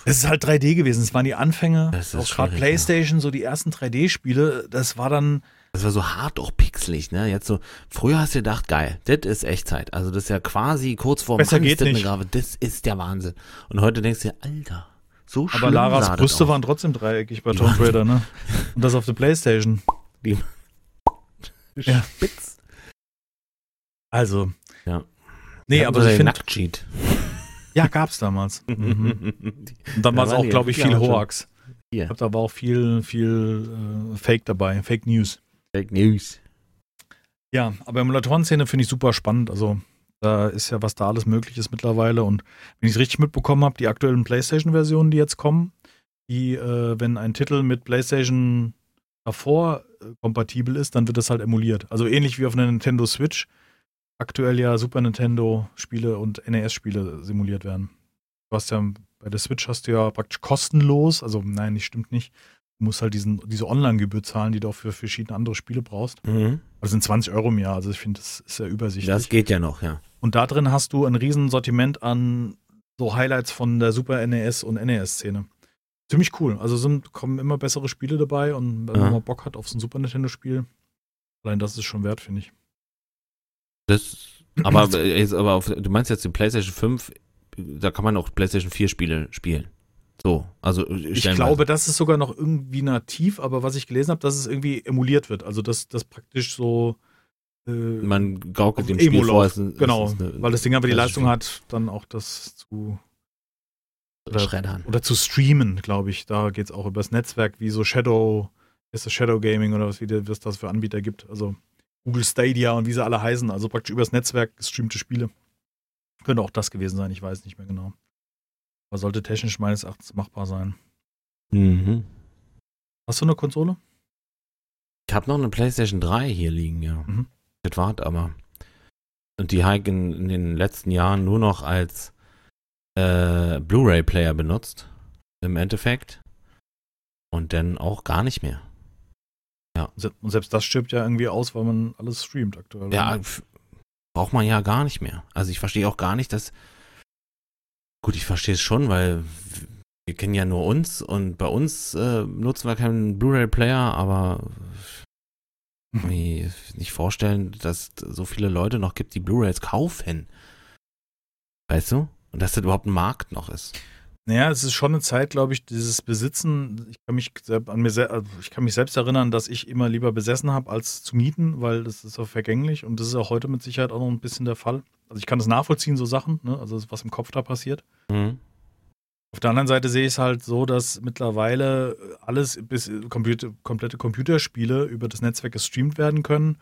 Es ist halt 3D gewesen. Es waren die Anfänge. Das ist auch gerade schwierig, PlayStation, so die ersten 3D-Spiele. Das war dann. Das war so hart auch pixelig, ne? Jetzt so, früher hast du gedacht, geil, das ist Echtzeit. Also das ist ja quasi kurz vor Besser geht nicht. Grave. Das ist der Wahnsinn. Und heute denkst du dir, Alter, so schlimm Aber Laras Brüste waren trotzdem dreieckig bei Die Tomb Raider, ne? <laughs> Und das auf der PlayStation. Ja. spitz. Also. Ja. Nee, aber so ich finde. Nacktsheet. <laughs> Ja, gab's damals. <laughs> Mhm. Und dann Da war es auch, glaube ich, viel Hoax. Hier. Ich glaube, da war auch viel, viel äh, Fake dabei, Fake News. Fake News. Ja, aber Emulatoren-Szene finde ich super spannend. Also da ist ja, was da alles möglich ist mittlerweile. Und wenn ich es richtig mitbekommen habe, die aktuellen PlayStation-Versionen, die jetzt kommen, die, äh, wenn ein Titel mit PlayStation davor kompatibel ist, dann wird das halt emuliert. Also ähnlich wie auf einer Nintendo Switch aktuell ja Super Nintendo-Spiele und NES-Spiele simuliert werden. Du hast ja bei der Switch hast du ja praktisch kostenlos, also nein, das stimmt nicht. Du musst halt diesen, diese Online-Gebühr zahlen, die du auch für verschiedene andere Spiele brauchst. Mhm. Das sind 20 Euro im Jahr, also ich finde, das ist ja übersichtlich. Das geht ja noch, ja. Und da drin hast du ein riesen Sortiment an so Highlights von der Super NES und NES-Szene. Ziemlich cool. Also sind, kommen immer bessere Spiele dabei und wenn Ja. man mal Bock hat auf so ein Super Nintendo-Spiel, allein das ist schon wert, finde ich. Das, aber, äh, jetzt, aber auf, du meinst jetzt die PlayStation 5, da kann man auch PlayStation 4 Spiele spielen. So, also Ich glaube, das ist sogar noch irgendwie nativ, aber was ich gelesen habe, dass es irgendwie emuliert wird. Also dass das praktisch so äh, man gaukelt auf dem Spiel vor. ist- genau, ist eine- weil das Ding aber die Leistung hat, dann auch das zu oder- Schreddern. oder zu streamen, glaube ich. Da geht es auch übers Netzwerk, wie so Shadow, ist das Shadow Gaming oder was, wie der- was das für Anbieter gibt. Also Google Stadia und wie sie alle heißen. Also praktisch übers Netzwerk gestreamte Spiele. Könnte auch das gewesen sein, ich weiß nicht mehr genau. Aber sollte technisch meines Erachtens machbar sein. Mhm. Hast du eine Konsole? Ich habe noch eine PlayStation 3 hier liegen, ja. Mhm. Das war aber. Und die habe ich in, in den letzten Jahren nur noch als äh, Blu-ray-Player benutzt. Im Endeffekt. Und dann auch gar nicht mehr. Se- Und selbst das stirbt ja irgendwie aus, weil man alles streamt aktuell. Ja, braucht man ja gar nicht mehr. Also ich verstehe auch gar nicht, dass. Gut, ich verstehe es schon, weil wir kennen ja nur uns und bei uns äh, nutzen wir keinen Blu-ray-Player, aber ich kann mir nicht vorstellen, dass es so viele Leute noch gibt, die Blu-rays kaufen. Weißt du? Und dass das überhaupt ein Markt noch ist. Naja, es ist schon eine Zeit, glaube ich, dieses Besitzen. Ich kann mich an mir also ich kann mich selbst erinnern, dass ich immer lieber besessen habe als zu mieten, weil das ist so vergänglich und das ist auch heute mit Sicherheit auch noch ein bisschen der Fall. Also ich kann das nachvollziehen, so Sachen, ne? also was im Kopf da passiert. Mhm. Auf der anderen Seite sehe ich es halt so, dass mittlerweile alles bis Computer, komplette Computerspiele über das Netzwerk gestreamt werden können.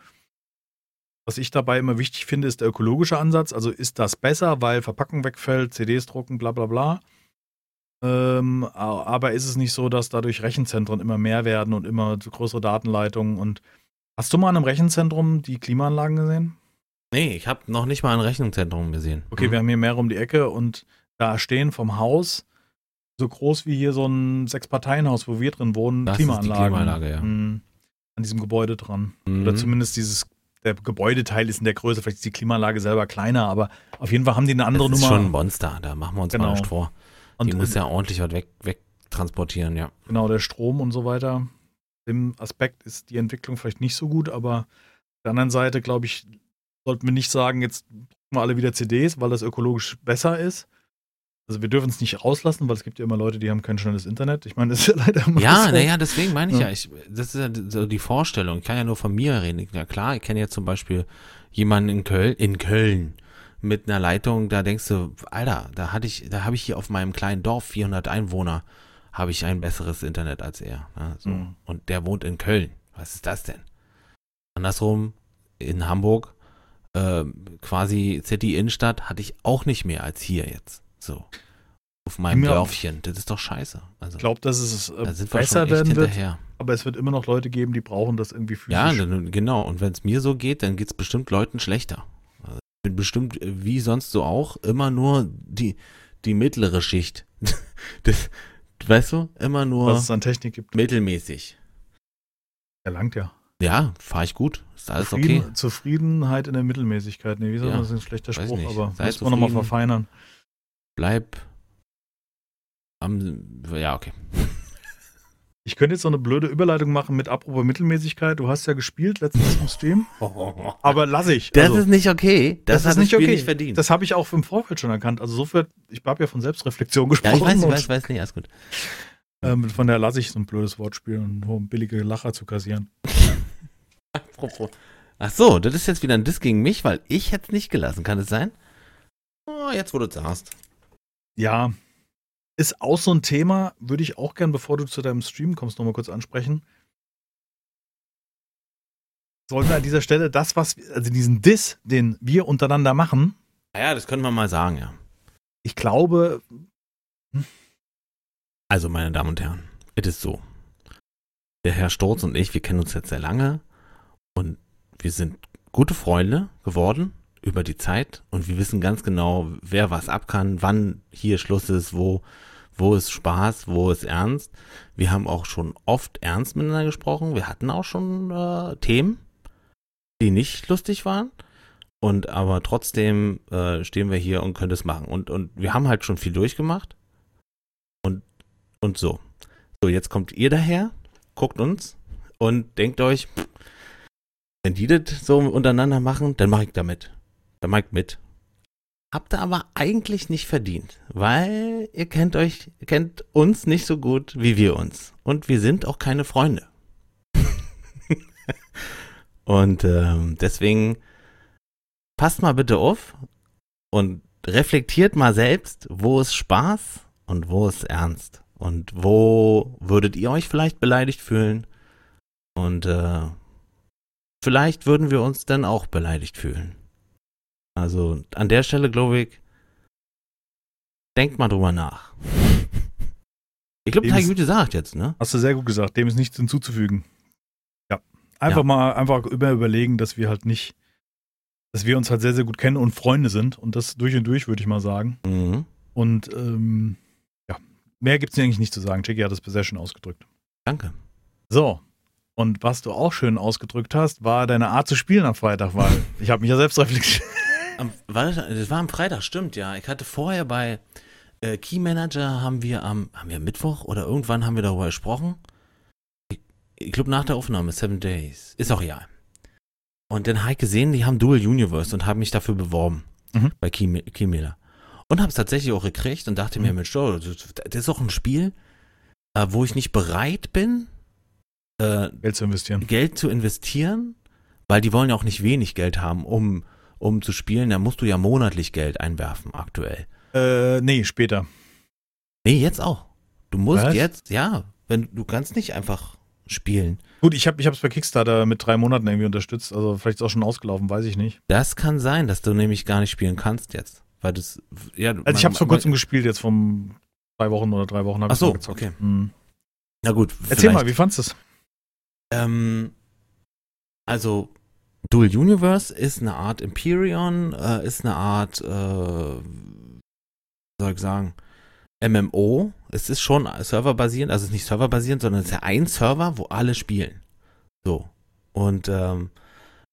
Was ich dabei immer wichtig finde, ist der ökologische Ansatz. Also ist das besser, weil Verpackung wegfällt, CDs drucken, bla bla bla. Ähm, aber ist es nicht so, dass dadurch Rechenzentren immer mehr werden und immer größere Datenleitungen? Und hast du mal in einem Rechenzentrum die Klimaanlagen gesehen? Nee, ich habe noch nicht mal ein Rechnungszentrum gesehen. Okay, Mhm. wir haben hier mehrere um die Ecke und da stehen vom Haus so groß wie hier so ein Sechs-Parteien-Haus, wo wir drin wohnen, Das ist die Klimaanlagen. Klimaanlage, ja. Mhm. An diesem Gebäude dran. Mhm. Oder zumindest dieses, der Gebäudeteil ist in der Größe, vielleicht ist die Klimaanlage selber kleiner, aber auf jeden Fall haben die eine andere das ist Nummer. schon ein Monster, da machen wir uns Genau. mal nicht vor. und die muss ja ordentlich was weg, wegtransportieren, ja. genau, der Strom und so weiter. Im Aspekt ist die Entwicklung vielleicht nicht so gut, aber auf der anderen Seite, glaube ich, sollten wir nicht sagen, jetzt drucken wir alle wieder CDs, weil das ökologisch besser ist. Also wir dürfen es nicht rauslassen, weil es gibt ja immer Leute, die haben kein schnelles Internet. Ich meine, das ist ja <laughs> leider immer Ja, so. naja, deswegen meine ich Ja. ja, ich, das ist ja so die Vorstellung. Ich kann ja nur von mir reden. Ja klar, ich kenne ja zum Beispiel jemanden in Köln, in Köln mit einer Leitung, da denkst du, Alter, da hatte ich, da habe ich hier auf meinem kleinen Dorf 400 Einwohner, habe ich ein besseres Internet als er. Ne, so. Mhm. Und der wohnt in Köln. Was ist das denn? Andersrum, in Hamburg, äh, quasi City Innenstadt, hatte ich auch nicht mehr als hier jetzt. So. Auf meinem Ja. Dörfchen. Das ist doch scheiße. Also, Ich glaube, dass es äh, da sind wir besser schon echt werden wird, aber es wird immer noch Leute geben, die brauchen das irgendwie physisch. Ja, dann, genau. Und wenn es mir so geht, dann geht es bestimmt Leuten schlechter. Also ich bin bestimmt, äh, wie sonst so auch, immer nur die, die mittlere Schicht. <laughs> das, weißt du, immer nur was es an Technik gibt. mittelmäßig. Erlangt ja. Ja, fahre ich gut. Ist alles Zufrieden, okay. Zufriedenheit in der Mittelmäßigkeit. Nee, wie soll Ja, das ist ein schlechter Spruch, aber muss man nochmal verfeinern. Bleib am. Ja, okay. <laughs> Ich könnte jetzt noch eine blöde Überleitung machen mit apropos Mittelmäßigkeit. Du hast ja gespielt letztens im Stream, <laughs> aber lass ich. Das Also, ist nicht okay. Das, das hat ist nicht das Spiel okay. nicht verdient. das habe ich auch im Vorfeld schon erkannt. Also sofort, ich habe ja von Selbstreflexion ja, gesprochen. ich weiß, ich weiß, weiß nicht, alles gut. ähm, von daher lasse ich so ein blödes Wortspiel und um billige Lacher zu kassieren. <laughs> Apropos. Ach so, das ist jetzt wieder ein Diss gegen mich, weil ich hätte es nicht gelassen. Kann es sein? Oh, jetzt, wo du es sagst. Ja, ist auch so ein Thema, würde ich auch gern, bevor du zu deinem Stream kommst, nochmal kurz ansprechen. Sollten wir an dieser Stelle das, was, also diesen Diss, den wir untereinander machen, Ja, das können wir mal sagen, ja. ich glaube, Also, meine Damen und Herren, es ist so. Der Herr Sturz und ich, wir kennen uns jetzt sehr lange und wir sind gute Freunde geworden über die Zeit und wir wissen ganz genau, wer was ab kann, wann hier Schluss ist, wo, wo ist Spaß, wo ist Ernst. Wir haben auch schon oft ernst miteinander gesprochen. Wir hatten auch schon äh, Themen, die nicht lustig waren. Und aber trotzdem äh, stehen wir hier und können das machen. Und, und wir haben halt schon viel durchgemacht. Und, und so. So, jetzt kommt ihr daher, guckt uns und denkt euch, wenn die das so untereinander machen, dann mache ich damit. Mache ich mit. Habt ihr aber eigentlich nicht verdient, weil ihr kennt euch, ihr kennt uns nicht so gut wie wir uns. Und wir sind auch keine Freunde. <laughs> und ähm, deswegen passt mal bitte auf und reflektiert mal selbst, wo ist Spaß und wo ist Ernst. Und wo würdet ihr euch vielleicht beleidigt fühlen? Und äh, vielleicht würden wir uns dann auch beleidigt fühlen. Also an der Stelle glaube ich, denkt mal drüber nach. <laughs> Ich glaube, das gut gesagt jetzt, ne? hast du sehr gut gesagt, dem ist nichts hinzuzufügen. Ja. Einfach Ja. mal, einfach über überlegen, dass wir halt nicht, dass wir uns halt sehr, sehr gut kennen und Freunde sind und das durch und durch, würde ich mal sagen. Mhm. Und ähm, ja, mehr gibt es eigentlich nicht zu sagen. Jackie hat das sehr schön ausgedrückt. Danke. So. Und was du auch schön ausgedrückt hast, war deine Art zu spielen am Freitag, weil <laughs> ich habe mich ja selbst reflektiert. Am, war das, das war am Freitag, stimmt, ja. Ich hatte vorher bei äh, Key Manager haben wir am, haben wir Mittwoch oder irgendwann haben wir darüber gesprochen. Ich, ich glaube nach der Aufnahme, Seven Days. Ist auch egal. Und dann habe ich gesehen, die haben Dual Universe und habe mich dafür beworben Mhm. bei Key, Key Miller. Und habe es tatsächlich auch gekriegt und dachte mir, Mhm. Mensch, oh, das, das ist auch ein Spiel, äh, wo ich nicht bereit bin, äh, Geld zu investieren. Geld zu investieren, weil die wollen ja auch nicht wenig Geld haben, um, um zu spielen. Da musst du ja monatlich Geld einwerfen aktuell. Äh, nee, später. Nee, jetzt auch. Du musst Was? jetzt, ja, wenn du kannst nicht einfach spielen. Gut, ich habe es bei Kickstarter mit drei Monaten irgendwie unterstützt. Also vielleicht ist auch schon ausgelaufen, weiß ich nicht. Das kann sein, dass du nämlich gar nicht spielen kannst jetzt, weil das ja. Also ich habe es vor kurzem gespielt, jetzt vom zwei Wochen oder drei Wochen habe Ach ich so, gezockt. okay. Mhm. Na gut, Erzähl vielleicht. mal, wie fandest du es? Ähm, also Dual Universe ist eine Art Imperion, äh, ist eine Art, äh, soll ich sagen, MMO. Es ist schon serverbasierend, also es ist nicht serverbasierend, sondern es ist ja ein Server, wo alle spielen. So. Und ähm,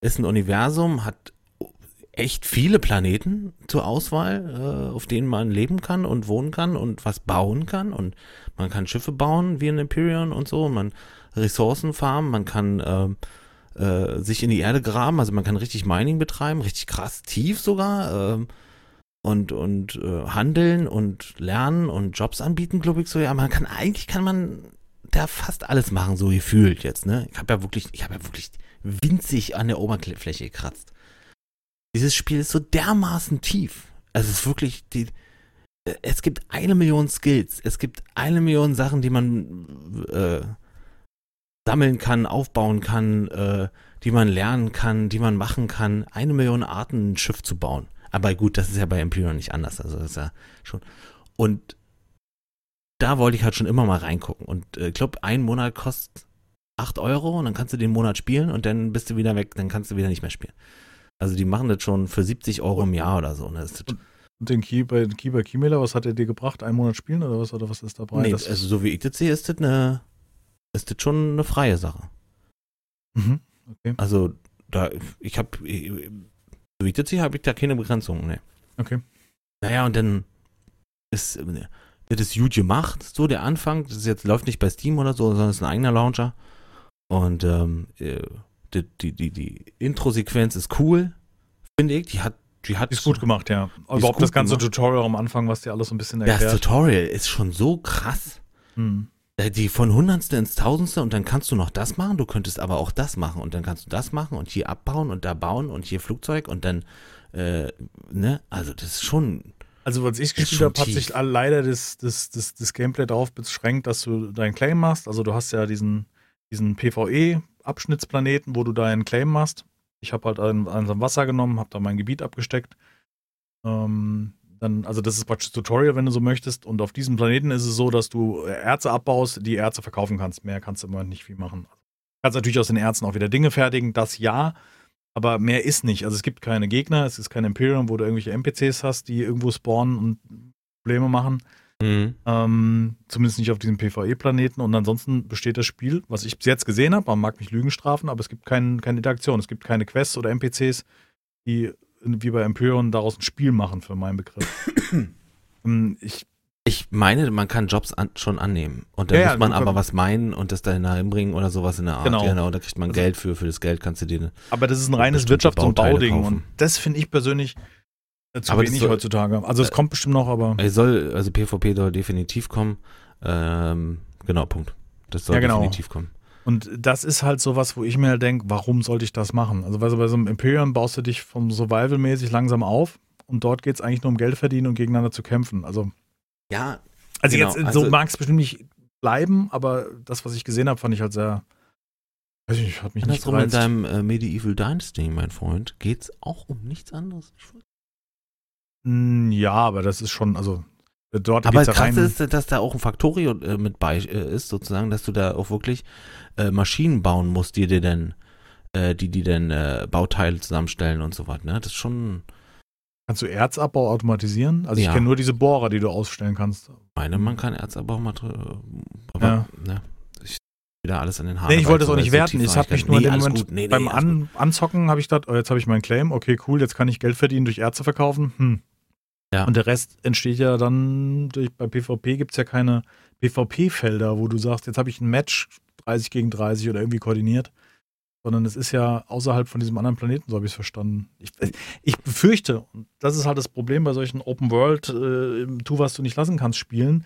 ist ein Universum, hat echt viele Planeten zur Auswahl, äh, auf denen man leben kann und wohnen kann und was bauen kann. Und man kann Schiffe bauen wie ein Imperion und so. Man Ressourcen farmen, man kann ähm, äh, sich in die Erde graben, also man kann richtig Mining betreiben, richtig krass tief sogar. Ähm, und und äh, handeln und lernen und Jobs anbieten, glaube ich so. Ja, man kann eigentlich kann man da fast alles machen, so gefühlt jetzt. Ne, ich habe ja wirklich, ich habe ja wirklich winzig an der Oberfläche gekratzt. Dieses Spiel ist so dermaßen tief. Also es ist wirklich die. äh, Es gibt eine Million Skills. Es gibt eine Million Sachen, die man äh, sammeln kann, aufbauen kann, äh, die man lernen kann, die man machen kann. Eine Million Arten, ein Schiff zu bauen. Aber gut, das ist ja bei Imperium nicht anders. Also das ist ja schon. Und da wollte ich halt schon immer mal reingucken. Und äh, ich glaube, ein Monat kostet 8 Euro und dann kannst du den Monat spielen und dann bist du wieder weg, dann kannst du wieder nicht mehr spielen. Also die machen das schon für 70 Euro im Jahr oder so. Ne? Und den Key bei Key bei Keymailer, was hat er dir gebracht? Einen Monat spielen oder was? Oder was ist dabei? nee, Das- also so wie ich das sehe, ist das eine, ist das schon eine freie Sache. Mhm. Okay. Also, da, ich habe, so wie ich das sehe, habe ich da keine Begrenzung, ne. Okay. Naja, und dann ist, ne, das ist gut gemacht, so der Anfang. Das jetzt, läuft nicht bei Steam oder so, sondern ist ein eigener Launcher. Und ähm, äh, die, die, die, die Intro-Sequenz ist cool, finde ich. Die hat, die hat Ist gut gemacht, ja. Überhaupt das ganze gemacht. Tutorial am Anfang, was dir alles so ein bisschen Das erklärt. Tutorial ist schon so krass. Hm. Äh, Die von Hundertste ins Tausendste und dann kannst du noch das machen, du könntest aber auch das machen und dann kannst du das machen und hier abbauen und da bauen und hier Flugzeug und dann, äh, ne, also das ist schon, Also, was ich gespielt habe, hat sich leider das, das, das, das Gameplay darauf beschränkt, dass du deinen Claim machst. Also, du hast ja diesen, diesen PvE-Abschnittsplaneten, wo du deinen Claim machst. Ich habe halt einen am Wasser genommen, habe da mein Gebiet abgesteckt. Ähm, dann, also, das ist praktisch das Tutorial, wenn du so möchtest. Und auf diesem Planeten ist es so, dass du Erze abbaust, die Erze verkaufen kannst. Mehr kannst du im Moment nicht viel machen. Du kannst natürlich aus den Erzen auch wieder Dinge fertigen, das ja. Aber mehr ist nicht. Also es gibt keine Gegner, es ist kein Imperium, wo du irgendwelche NPCs hast, die irgendwo spawnen und Probleme machen. mhm. Ähm, zumindest nicht auf diesem PvE-Planeten. Und ansonsten besteht das Spiel, was ich bis jetzt gesehen habe, man mag mich Lügen strafen, aber es gibt kein, keine Interaktion. Es gibt keine Quests oder NPCs, die wie bei Imperium daraus ein Spiel machen, für meinen Begriff. <coughs> Ähm, ich, ich meine, man kann Jobs an, schon annehmen und dann Ja, muss man aber was meinen und das dann hinbringen oder sowas in der Art. Genau. da kriegt man Also- Geld für, für das Geld kannst du dir, aber das ist ein reines Wirtschafts- und Bauding. kaufen. Und das finde ich persönlich äh, zu Aber wenig soll- heutzutage. Also es äh, kommt bestimmt noch, aber. es soll, also PvP soll definitiv kommen, ähm, genau, Punkt. Das soll Ja, genau. definitiv kommen. Und das ist halt sowas, wo ich mir halt denke, warum sollte ich das machen? Also weißt du, bei so einem Imperium baust du dich vom Survival-mäßig langsam auf und dort geht es eigentlich nur um Geld verdienen und gegeneinander zu kämpfen. Also, Ja, also Genau, jetzt also- so mag es bestimmt nicht bleiben, aber das, was ich gesehen habe, fand ich halt sehr, weiß ich nicht, hat mich nicht andersrum in gereizt. deinem äh, Medieval Dynasty, mein Freund, geht's auch um nichts anderes. Mm, Ja, aber das ist schon, also dort Aber geht's ja krass rein. ist, dass da auch ein Factorio äh, mit bei äh, ist, sozusagen, dass du da auch wirklich äh, Maschinen bauen musst, die dir dann, äh, die die dann äh, Bauteile zusammenstellen und so was. Ne? Das ist schon, Kannst du Erzabbau automatisieren? Also ich Ja. kenne nur diese Bohrer, die du ausstellen kannst. meine, man kann Erzabbau mal, Ja. ne, ich wieder alles an den Haaren. Nee, ich wollte es auch nicht werten. Ich habe mich nur in nee, dem alles Moment gut. Nee, beim. An Anzocken habe ich gedacht, oh, jetzt habe ich meinen Claim, okay, cool, jetzt kann ich Geld verdienen durch Erze verkaufen. Hm. Ja. Und der Rest entsteht ja dann durch, bei PvP gibt es ja keine PvP-Felder, wo du sagst, jetzt habe ich ein Match 30 gegen 30 oder irgendwie koordiniert. Sondern es ist ja außerhalb von diesem anderen Planeten, so habe ich es verstanden. Ich, ich befürchte, und das ist halt das Problem bei solchen Open World, äh, tu was du nicht lassen kannst, Spielen,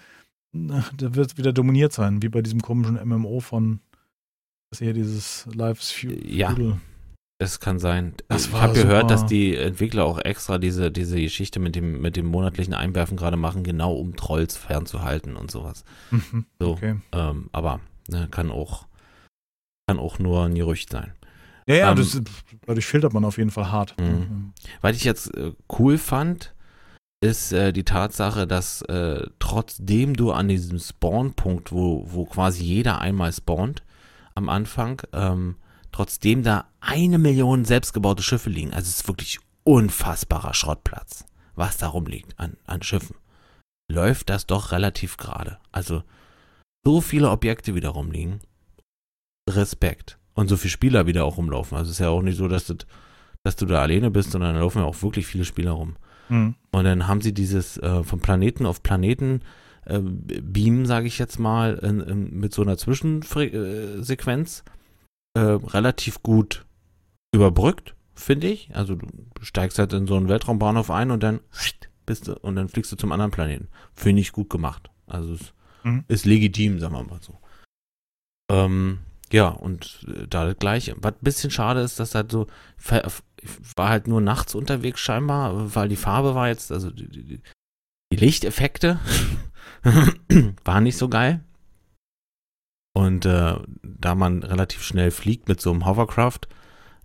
na, da wird es wieder dominiert sein, wie bei diesem komischen MMO von, was hier dieses Lives Feudal. Ja. Das kann sein. Das ich habe gehört, dass die Entwickler auch extra diese, diese Geschichte mit dem, mit dem monatlichen Einwerfen gerade machen, genau um Trolls fernzuhalten und sowas. Mhm, So. Okay. Ähm, aber ne, kann auch kann auch nur ein Gerücht sein. Ja, ja, Ähm, das, dadurch filtert man auf jeden Fall hart. Mhm. Was ich jetzt äh, cool fand, ist äh, die Tatsache, dass äh, trotzdem du an diesem Spawnpunkt, wo, wo quasi jeder einmal spawnt am Anfang, ähm, trotzdem da eine Million selbstgebaute Schiffe liegen. Also es ist wirklich unfassbarer Schrottplatz, was da rumliegt an, an Schiffen. Läuft das doch relativ gerade. Also so viele Objekte wieder rumliegen. Respekt. Und so viele Spieler wieder auch rumlaufen. Also es ist ja auch nicht so, dass, das, dass du da alleine bist, sondern da laufen ja auch wirklich viele Spieler rum. Mhm. Und dann haben sie dieses äh, von Planeten auf Planeten äh, Beam, sage ich jetzt mal, in, in, mit so einer Zwischensequenz äh, relativ gut überbrückt, finde ich. Also du steigst halt in so einen Weltraumbahnhof ein und dann bist du und dann fliegst du zum anderen Planeten. Finde ich gut gemacht. Also es Mhm. ist legitim, sagen wir mal so. Ähm, ja, und äh, da das gleiche. Was ein bisschen schade ist, dass halt so, war halt nur nachts unterwegs scheinbar, weil die Farbe war jetzt, also die, die, die Lichteffekte <laughs> waren nicht so geil. Und äh, da man relativ schnell fliegt mit so einem Hovercraft,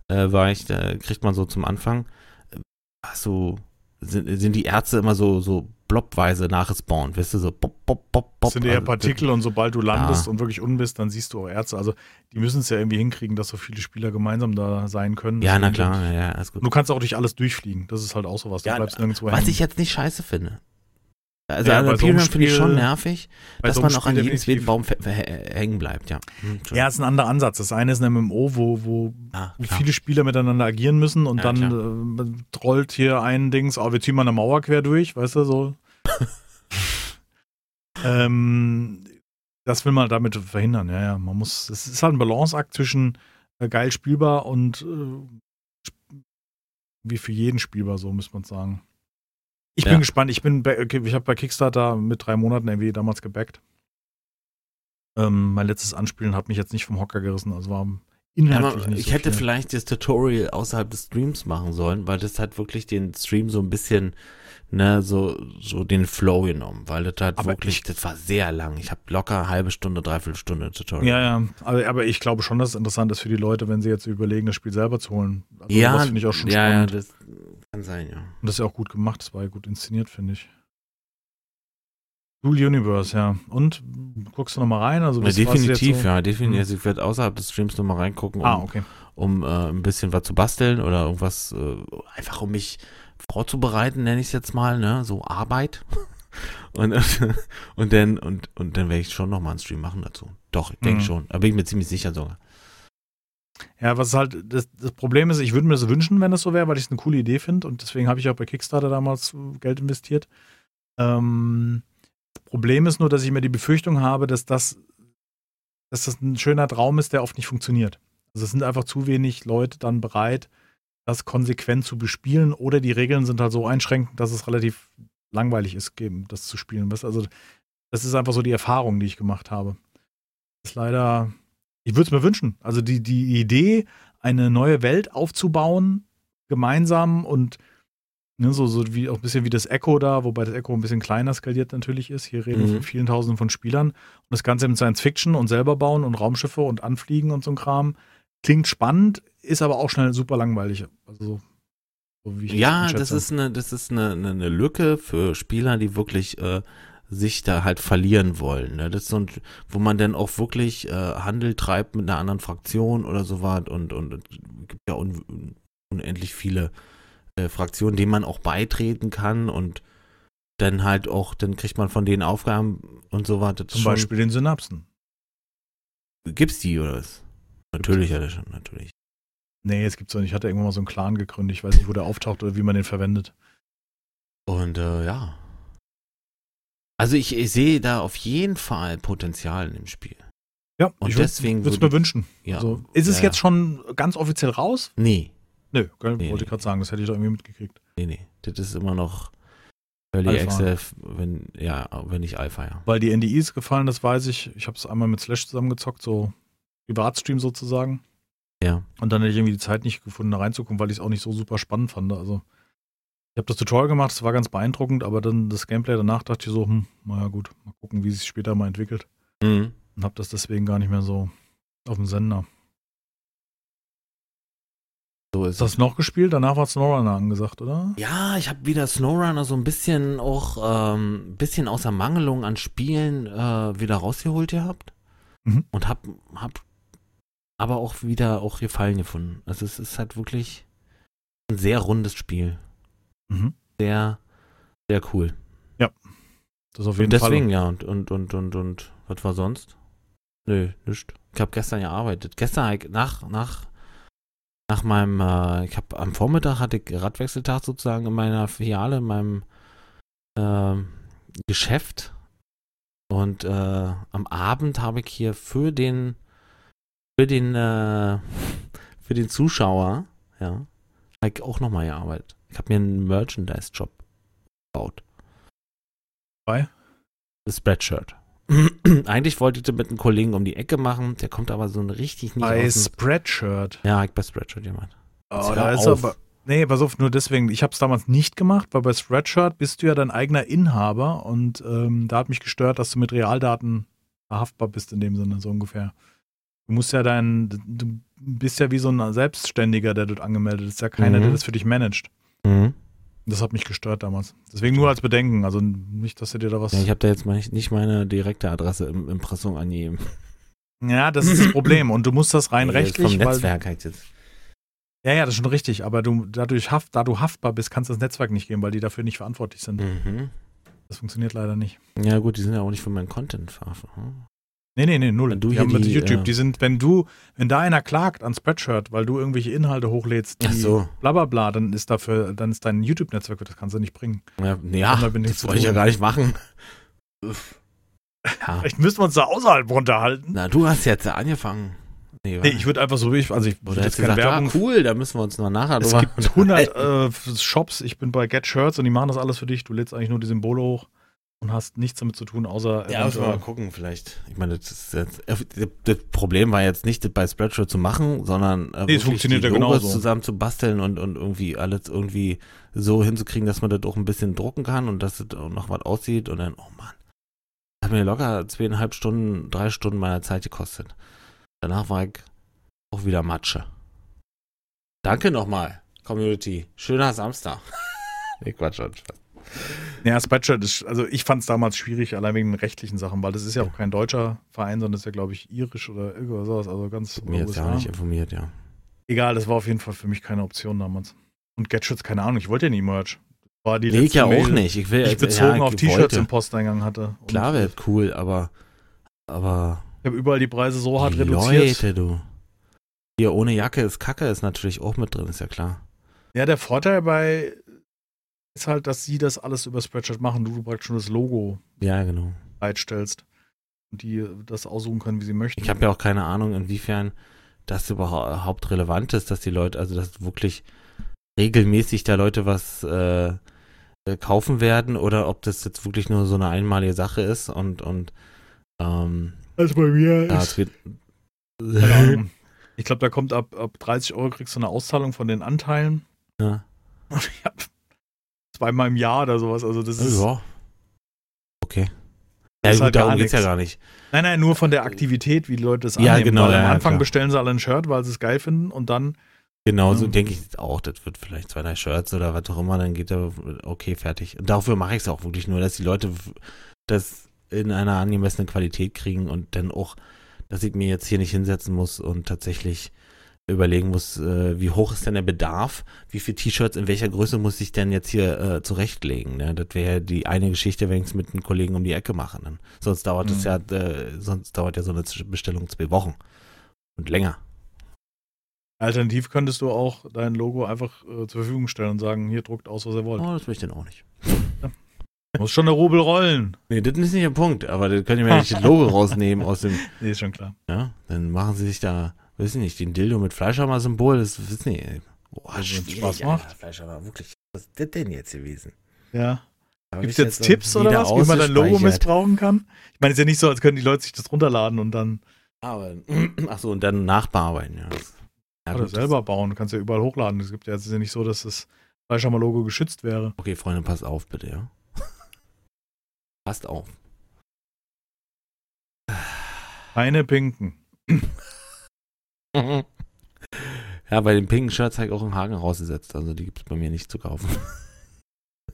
äh, war ich, da kriegt man so zum Anfang, äh, so, sind, sind die Ärzte immer so, so blobweise nachgespawnt, weißt du, so pop, pop, pop, pop. Das sind eher Also, Partikel und sobald du landest Ja. und wirklich un bist, dann siehst du auch Ärzte. Also die müssen es ja irgendwie hinkriegen, dass so viele Spieler gemeinsam da sein können. Ja, na klar, ja, ja, alles gut. Und du kannst auch durch alles durchfliegen. Das ist halt auch sowas. Du Ja, bleibst nirgendwo Was hängen. ich jetzt nicht scheiße finde. Also Ja, an bei so Imperium finde ich schon nervig, dass so man auch an jedem zweiten. Baum hängen bleibt, ja. Hm, Ja, ist ein anderer Ansatz. Das eine ist ein MMO, wo, wo ah, wo viele Spieler miteinander agieren müssen und Ja, dann äh, trollt hier ein Dings, oh, wir ziehen mal eine Mauer quer durch, weißt du, so. <laughs> ähm, das will man damit verhindern, ja, ja. Man muss, es ist halt ein Balanceakt zwischen äh, geil spielbar und äh, wie für jeden spielbar, so muss man sagen. Ich bin Ja. gespannt. Ich bin, ich habe bei Kickstarter mit drei Monaten irgendwie damals gebackt. Ähm, mein letztes Anspielen hat mich jetzt nicht vom Hocker gerissen, also war Ja, inhaltlich aber nicht ich so hätte viel. vielleicht das Tutorial außerhalb des Streams machen sollen, weil das hat wirklich den Stream so ein bisschen, ne, so, so den Flow genommen, weil das hat Aber wirklich, ich- das war sehr lang. Ich habe locker eine halbe Stunde, dreiviertel Stunde Tutorial. Ja, ja, aber, aber ich glaube schon, dass es interessant ist für die Leute, wenn sie jetzt überlegen, das Spiel selber zu holen. Also ja, das finde ich auch schon ja, ja, spannend. das kann sein, ja. Und das ist ja auch gut gemacht, das war ja gut inszeniert, finde ich. Dual Universe, ja. Und guckst du nochmal rein? Also ja definitiv, so- ja, definitiv. Also ich werde außerhalb des Streams nochmal reingucken, um, Ah, okay. um äh, ein bisschen was zu basteln oder irgendwas, äh, einfach um mich vorzubereiten, nenne ich es jetzt mal, ne, so Arbeit. <laughs> Und, <laughs> und dann, und, und dann werde ich schon nochmal einen Stream machen dazu. Doch, ich denke Mhm. schon. Da bin ich mir ziemlich sicher sogar. Ja, was halt, das, das Problem ist, ich würde mir das wünschen, wenn das so wäre, weil ich es eine coole Idee finde und deswegen habe ich auch bei Kickstarter damals äh, Geld investiert. Ähm, das Problem ist nur, dass ich mir die Befürchtung habe, dass das, dass das ein schöner Traum ist, der oft nicht funktioniert. Also es sind einfach zu wenig Leute dann bereit, das konsequent zu bespielen oder die Regeln sind halt so einschränkend, dass es relativ langweilig ist, das zu spielen. Also das ist einfach so die Erfahrung, die ich gemacht habe. Das ist leider, ich würde es mir wünschen. Also die, die Idee, eine neue Welt aufzubauen, gemeinsam und ne, so, so wie auch ein bisschen wie das Echo da, wobei das Echo ein bisschen kleiner skaliert natürlich ist. Hier reden wir Mhm. von vielen Tausenden von Spielern. Und das Ganze mit Science Fiction und selber bauen und Raumschiffe und anfliegen und so ein Kram. Klingt spannend, ist aber auch schnell super langweilig. Also so, so wie ich Ja, das ist eine, das ist eine, eine, eine Lücke für Spieler, die wirklich äh, sich da halt verlieren wollen. Ne? Das ist so ein, wo man dann auch wirklich äh, Handel treibt mit einer anderen Fraktion oder so was und, und es gibt ja un, unendlich viele äh, Fraktionen, denen man auch beitreten kann und dann halt auch, dann kriegt man von denen Aufgaben und so ist Zum Beispiel den Synapsen. Gibt's die oder was? Natürlich, ja, das schon, natürlich. Nee, es gibt so nicht. Ich hatte irgendwann mal so einen Clan gegründet. Ich weiß nicht, wo der auftaucht oder wie man den verwendet. Und äh, ja. Also ich, ich sehe da auf jeden Fall Potenzial in dem Spiel. Ja, Und ich deswegen würde es mir wünschen. Ja. Also, ist es ja, jetzt schon ganz offiziell raus? Nee, Nö, gell, Nee, wollte nee. ich gerade sagen. Das hätte ich doch irgendwie mitgekriegt. nee, nee. Das ist immer noch Early. Access, wenn, ja, wenn nicht Alpha, ja. Weil die NDIs gefallen, das weiß ich. Ich habe es einmal mit Slash zusammengezockt, so Privatstream sozusagen. Ja. Und dann hätte ich irgendwie die Zeit nicht gefunden, da reinzukommen, weil ich es auch nicht so super spannend fand. Also, ich habe das Tutorial gemacht, es war ganz beeindruckend, aber dann das Gameplay danach dachte ich so, hm, naja gut, mal gucken, wie es sich später mal entwickelt. Mhm. Und habe das deswegen gar nicht mehr so auf dem Sender. So ist Hast es. noch gespielt? Danach war SnowRunner angesagt, oder? Ja, ich habe wieder SnowRunner so ein bisschen auch, ähm, bisschen außer Mangelung an Spielen äh, wieder rausgeholt gehabt. Mhm. Und hab, hab aber auch wieder auch Gefallen gefunden. Also es ist halt wirklich ein sehr rundes Spiel. Mhm. Sehr, sehr cool. Das auf jeden Und deswegen, Fall. ja, und, und, und, und, und, was war sonst? Nö, nichts. Ich habe gestern gearbeitet. Gestern nach, nach, nach meinem, äh, ich habe am Vormittag hatte ich Radwechseltag sozusagen in meiner Filiale, in meinem ähm, Geschäft. Und äh, am Abend habe ich hier für den, für den, äh, für den Zuschauer, ja, habe ich auch nochmal gearbeitet. Ich habe mir einen Merchandise-Job gebaut. Bei? Das Spreadshirt. <clears throat> Eigentlich wollte ich das mit einem Kollegen um die Ecke machen, der kommt aber so richtig nicht Bei Spreadshirt. Ja, ich bei Spreadshirt jemand. Oh, da ist auf. aber. Nee, pass auf, nur deswegen. Ich habe es damals nicht gemacht, weil bei Spreadshirt bist du ja dein eigener Inhaber und ähm, da hat mich gestört, dass du mit Realdaten verhaftbar bist in dem Sinne, so ungefähr. Du musst ja dein, du bist ja wie so ein Selbstständiger, der dort angemeldet ist. Ist ja keiner, Mhm. der das für dich managt. Mhm. Das hat mich gestört damals. Deswegen nur als Bedenken. Also nicht, dass du dir da was. Ja, ich habe da jetzt nicht, meine direkte Adresse im Impressum angegeben. <laughs> Ja, das ist das Problem. Und du musst das rein ist rechtlich, Vom weil, Netzwerk halt jetzt. ja, ja, das ist schon richtig. Aber du dadurch haft, da du haftbar bist, kannst du das Netzwerk nicht geben, weil die dafür nicht verantwortlich sind. Mhm. Das funktioniert leider nicht. Ja, gut, die sind ja auch nicht für meinen Content verarbeiten. Nee, nee, nee, null. Du die haben mit die, YouTube, äh, die sind, wenn du, wenn da einer klagt an Spreadshirt, weil du irgendwelche Inhalte hochlädst, die Ach so. bla bla bla, dann ist dafür, dann ist dein YouTube-Netzwerk, das kannst du nicht bringen. Ja, ja das wollte ich ja gar nicht machen. Ja. <laughs> Vielleicht müssen wir uns da außerhalb runterhalten. Na, du hast jetzt angefangen. Nee, Nee, ich würde einfach so, ich, also ich würde jetzt keine gesagt, Werbung. ah, cool, da müssen wir uns noch nachher Es gibt 100 <laughs> äh, Shops, ich bin bei Get Shirts und die machen das alles für dich. Du lädst eigentlich nur die Symbole hoch und hast nichts damit zu tun, außer Ja, müssen wir mal gucken, vielleicht. Ich meine, das, ist jetzt, äh, das Problem war jetzt nicht, das bei Spreadshirt zu machen, sondern äh, Nee, es funktioniert die ja genauso. zusammen zu basteln und, und irgendwie alles irgendwie so hinzukriegen, dass man das auch ein bisschen drucken kann und dass es auch noch was aussieht und dann, oh Mann. Hat mir locker zweieinhalb Stunden, drei Stunden meiner Zeit gekostet. Danach war ich auch wieder Matsche. Danke nochmal, Community. Schöner Samstag. <laughs> nee, Quatsch, schon. Ja, Spreadshirt ist, also ich fand es damals schwierig, allein wegen den rechtlichen Sachen, weil das ist ja auch kein deutscher Verein, sondern das ist ja, glaube ich, irisch oder irgendwas, also ganz Mir jetzt ja nicht informiert, ja. Egal, das war auf jeden Fall für mich keine Option damals. Und Getshirts, keine Ahnung, ich wollte ja nie Merch. War die Nee, ich ja auch Mail, nicht. Ich will ich jetzt- bezogen ja, auf T-Shirts im Posteingang hatte. Und Klar wäre cool, aber aber Ich habe überall die Preise so hart die reduziert. Leute, du. Hier ohne Jacke ist Kacke, ist natürlich auch mit drin, ist ja klar. Ja, der Vorteil bei ist halt, dass sie das alles über Spreadshirt machen, du, du praktisch schon das Logo Ja, genau. bereitstellst und die das aussuchen können, wie sie möchten. Ich habe ja auch keine Ahnung, inwiefern das überhaupt relevant ist, dass die Leute, also dass wirklich regelmäßig da Leute was äh, kaufen werden oder ob das jetzt wirklich nur so eine einmalige Sache ist und und ähm, also bei mir ja, ist. <laughs> Ich glaube, da kommt ab, ab 30 Euro kriegst du eine Auszahlung von den Anteilen. ja. Und ich habe zweimal im Jahr oder sowas. Also das ist. ja. Okay. Ja, gut, halt darum gar geht's ja gar nicht. Nein, nein, nur von der Aktivität, wie die Leute das Ja, annehmen. genau, ja, am ja, Anfang klar. bestellen sie alle ein Shirt, weil sie es geil finden und dann Genau, so Ja. denke ich auch. Das wird vielleicht zwei, drei Shirts oder was auch immer, dann geht er okay, fertig. Und dafür mache ich es auch wirklich nur, dass die Leute das in einer angemessenen Qualität kriegen und dann auch, dass ich mir jetzt hier nicht hinsetzen muss und tatsächlich überlegen muss, äh, wie hoch ist denn der Bedarf, wie viele T-Shirts in welcher Größe muss ich denn jetzt hier äh, zurechtlegen. Ne? Das wäre ja die eine Geschichte, wenn ich es mit einem Kollegen um die Ecke mache. Dann. Sonst dauert es Mhm. ja, äh, sonst dauert ja so eine Bestellung zwei Wochen und länger. alternativ könntest du auch dein Logo einfach äh, zur Verfügung stellen und sagen, hier druckt aus, was ihr wollt. Oh, das will ich dann auch nicht. Muss schon der Rubel rollen. Nee, das ist nicht der Punkt, aber das könnt ihr mir <laughs> nicht das Logo rausnehmen aus dem, Nee, ist schon klar. ja, dann machen sie sich da, weiß ich nicht, den Dildo mit Fleischhammer-Symbol, das wissen die, ey. Boah, schwierig, Spaß Alter, macht. Fleischhammer, wirklich, was ist das denn jetzt gewesen? Ja. Gibt es ich jetzt so Tipps oder was, wie man dein Logo missbrauchen kann? Ich meine, es ist ja nicht so, als könnten die Leute sich das runterladen und dann Aber, <clears throat> ach so, und dann nachbearbeiten, ja. ja oder selber bauen. Du kannst ja überall hochladen. Es gibt ja, es ist ja nicht so, dass das Fleischhammer-Logo geschützt wäre. Okay, Freunde, passt auf, bitte, ja. <laughs> passt auf. Keine Pinken. <laughs> <laughs> ja, bei den pinken Shirts habe ich auch einen Haken rausgesetzt, also die gibt es bei mir nicht zu kaufen.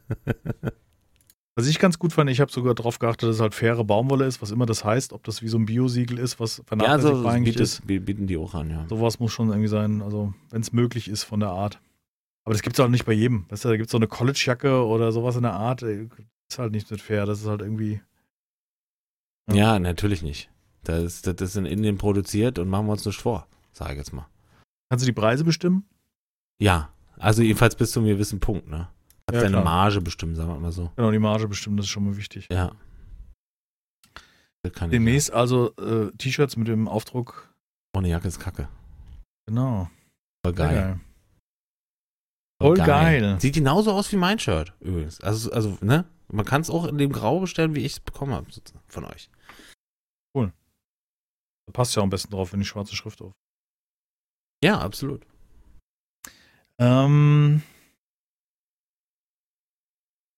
<laughs> Was ich ganz gut fand, ich habe sogar darauf geachtet, dass es halt faire Baumwolle ist, was immer das heißt, ob das wie so ein Biosiegel ist, was ja, vernachlässigbar so eigentlich bietet, ist. bieten die auch an, ja. Sowas muss schon irgendwie sein, also wenn es möglich ist von der Art. Aber das gibt es auch nicht bei jedem. Weißt du, da gibt es so eine College-Jacke oder sowas in der Art. ey, Ist halt nicht so fair. Das ist halt irgendwie. Ja. Ja, natürlich nicht. Das das ist in Indien produziert und machen wir uns nicht vor, sage ich jetzt mal. Kannst du die Preise bestimmen? Ja, also jedenfalls bis zu einem gewissen Punkt, ne? Hat Ja, seine klar. Marge bestimmt, sagen wir mal so. Genau, die Marge bestimmen, das ist schon mal wichtig. Ja. Demnächst also äh, T-Shirts mit dem Aufdruck. ja. Ohne Jacke ist Kacke. Genau. Voll Sehr geil. Voll geil. Sieht genauso aus wie mein Shirt, übrigens. Also, also ne? Man kann es auch in dem Grau bestellen, wie ich es bekommen habe von euch. Da passt ja am besten drauf, wenn die schwarze Schrift auf. Ja, absolut. Ähm,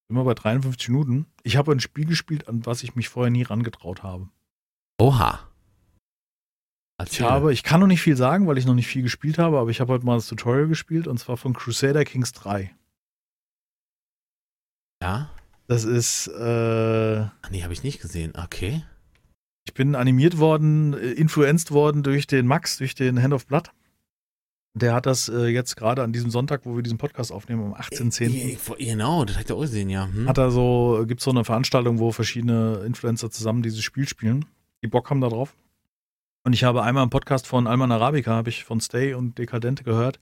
immer bei 53 Minuten. Ich habe ein Spiel gespielt, an was ich mich vorher nie rangetraut habe. Oha. Ich Erzähl. habe, ich kann noch nicht viel sagen, weil ich noch nicht viel gespielt habe, aber ich habe heute mal das Tutorial gespielt und zwar von Crusader Kings 3. Ja? Das ist, äh, Ach, nee, habe ich nicht gesehen. Okay. ich bin animiert worden, äh, influenced worden durch den Max, durch den Hand of Blood. Der hat das äh, jetzt gerade an diesem Sonntag, wo wir diesen Podcast aufnehmen, am 18.10. Äh, Genau, das hat er auch gesehen, ja. Hm? Hat er so, gibt so eine Veranstaltung, wo verschiedene Influencer zusammen dieses Spiel spielen, die Bock haben da drauf. Und ich habe einmal im Podcast von Alman Arabica, habe ich von Stay und Dekadente gehört,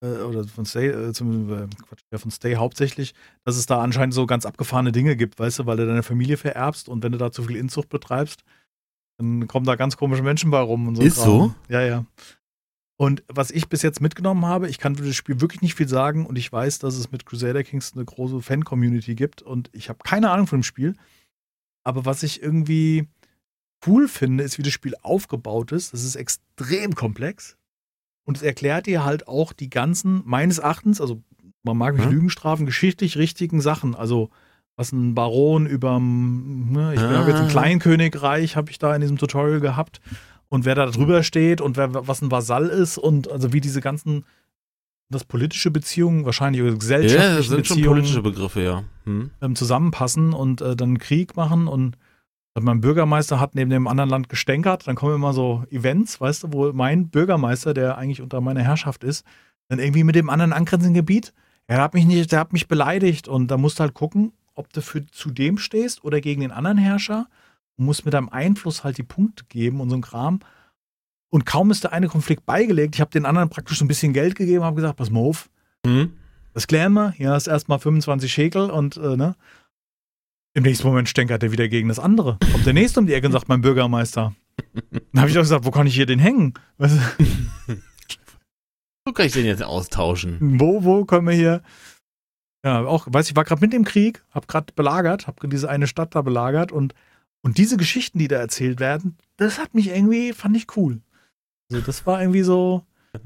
äh, oder von Stay, äh, zum, äh, Quatsch, ja, von Stay hauptsächlich, dass es da anscheinend so ganz abgefahrene Dinge gibt, weißt du, weil du deine Familie vererbst und wenn du da zu viel Inzucht betreibst, dann kommen da ganz komische Menschen bei rum und so. Ist Kram. so? Ja, ja. Und was ich bis jetzt mitgenommen habe, ich kann für das Spiel wirklich nicht viel sagen und ich weiß, dass es mit Crusader Kings eine große Fan-Community gibt und ich habe keine Ahnung von dem Spiel. Aber was ich irgendwie cool finde, ist, wie das Spiel aufgebaut ist. Das ist extrem komplex und es erklärt dir halt auch die ganzen, meines Erachtens, also man mag mich Hm? Lügen strafen, geschichtlich richtigen Sachen. Also was ein Baron über, ne, ich habe jetzt ein Ah. Kleinkönigreich, habe ich da in diesem Tutorial gehabt und wer da drüber steht und wer, was ein Vasall ist und also wie diese ganzen, das politische Beziehungen, wahrscheinlich oder Ja, gesellschaftliche das sind schon Beziehungen politische Begriffe, ja. Hm? ähm, zusammenpassen und äh, dann Krieg machen und mein Bürgermeister hat neben dem anderen Land gestänkert, dann kommen immer so Events, weißt du, wo mein Bürgermeister, der eigentlich unter meiner Herrschaft ist, dann irgendwie mit dem anderen angrenzenden Gebiet, er hat mich nicht, der hat mich beleidigt und da musst du halt gucken, ob du für zu dem stehst oder gegen den anderen Herrscher und musst mit deinem Einfluss halt die Punkte geben und so ein Kram. Und kaum ist der eine Konflikt beigelegt, ich habe den anderen praktisch so ein bisschen Geld gegeben, habe gesagt, pass mal auf, Hm? das klären wir. Hier ist erstmal 25 Schekel und äh, ne? Im nächsten Moment stänkert er wieder gegen das andere. Kommt der nächste um die Ecke und sagt, mein Bürgermeister. <laughs> Dann habe ich auch gesagt, wo kann ich hier den hängen? Weißt du, Wo kann ich den jetzt austauschen? wo, wo können wir hier? Ja, auch, weiß ich, war gerade mit im Krieg, habe gerade belagert, habe diese eine Stadt da belagert und, und diese Geschichten, die da erzählt werden, das hat mich irgendwie, fand ich cool. Also das war irgendwie so, <laughs>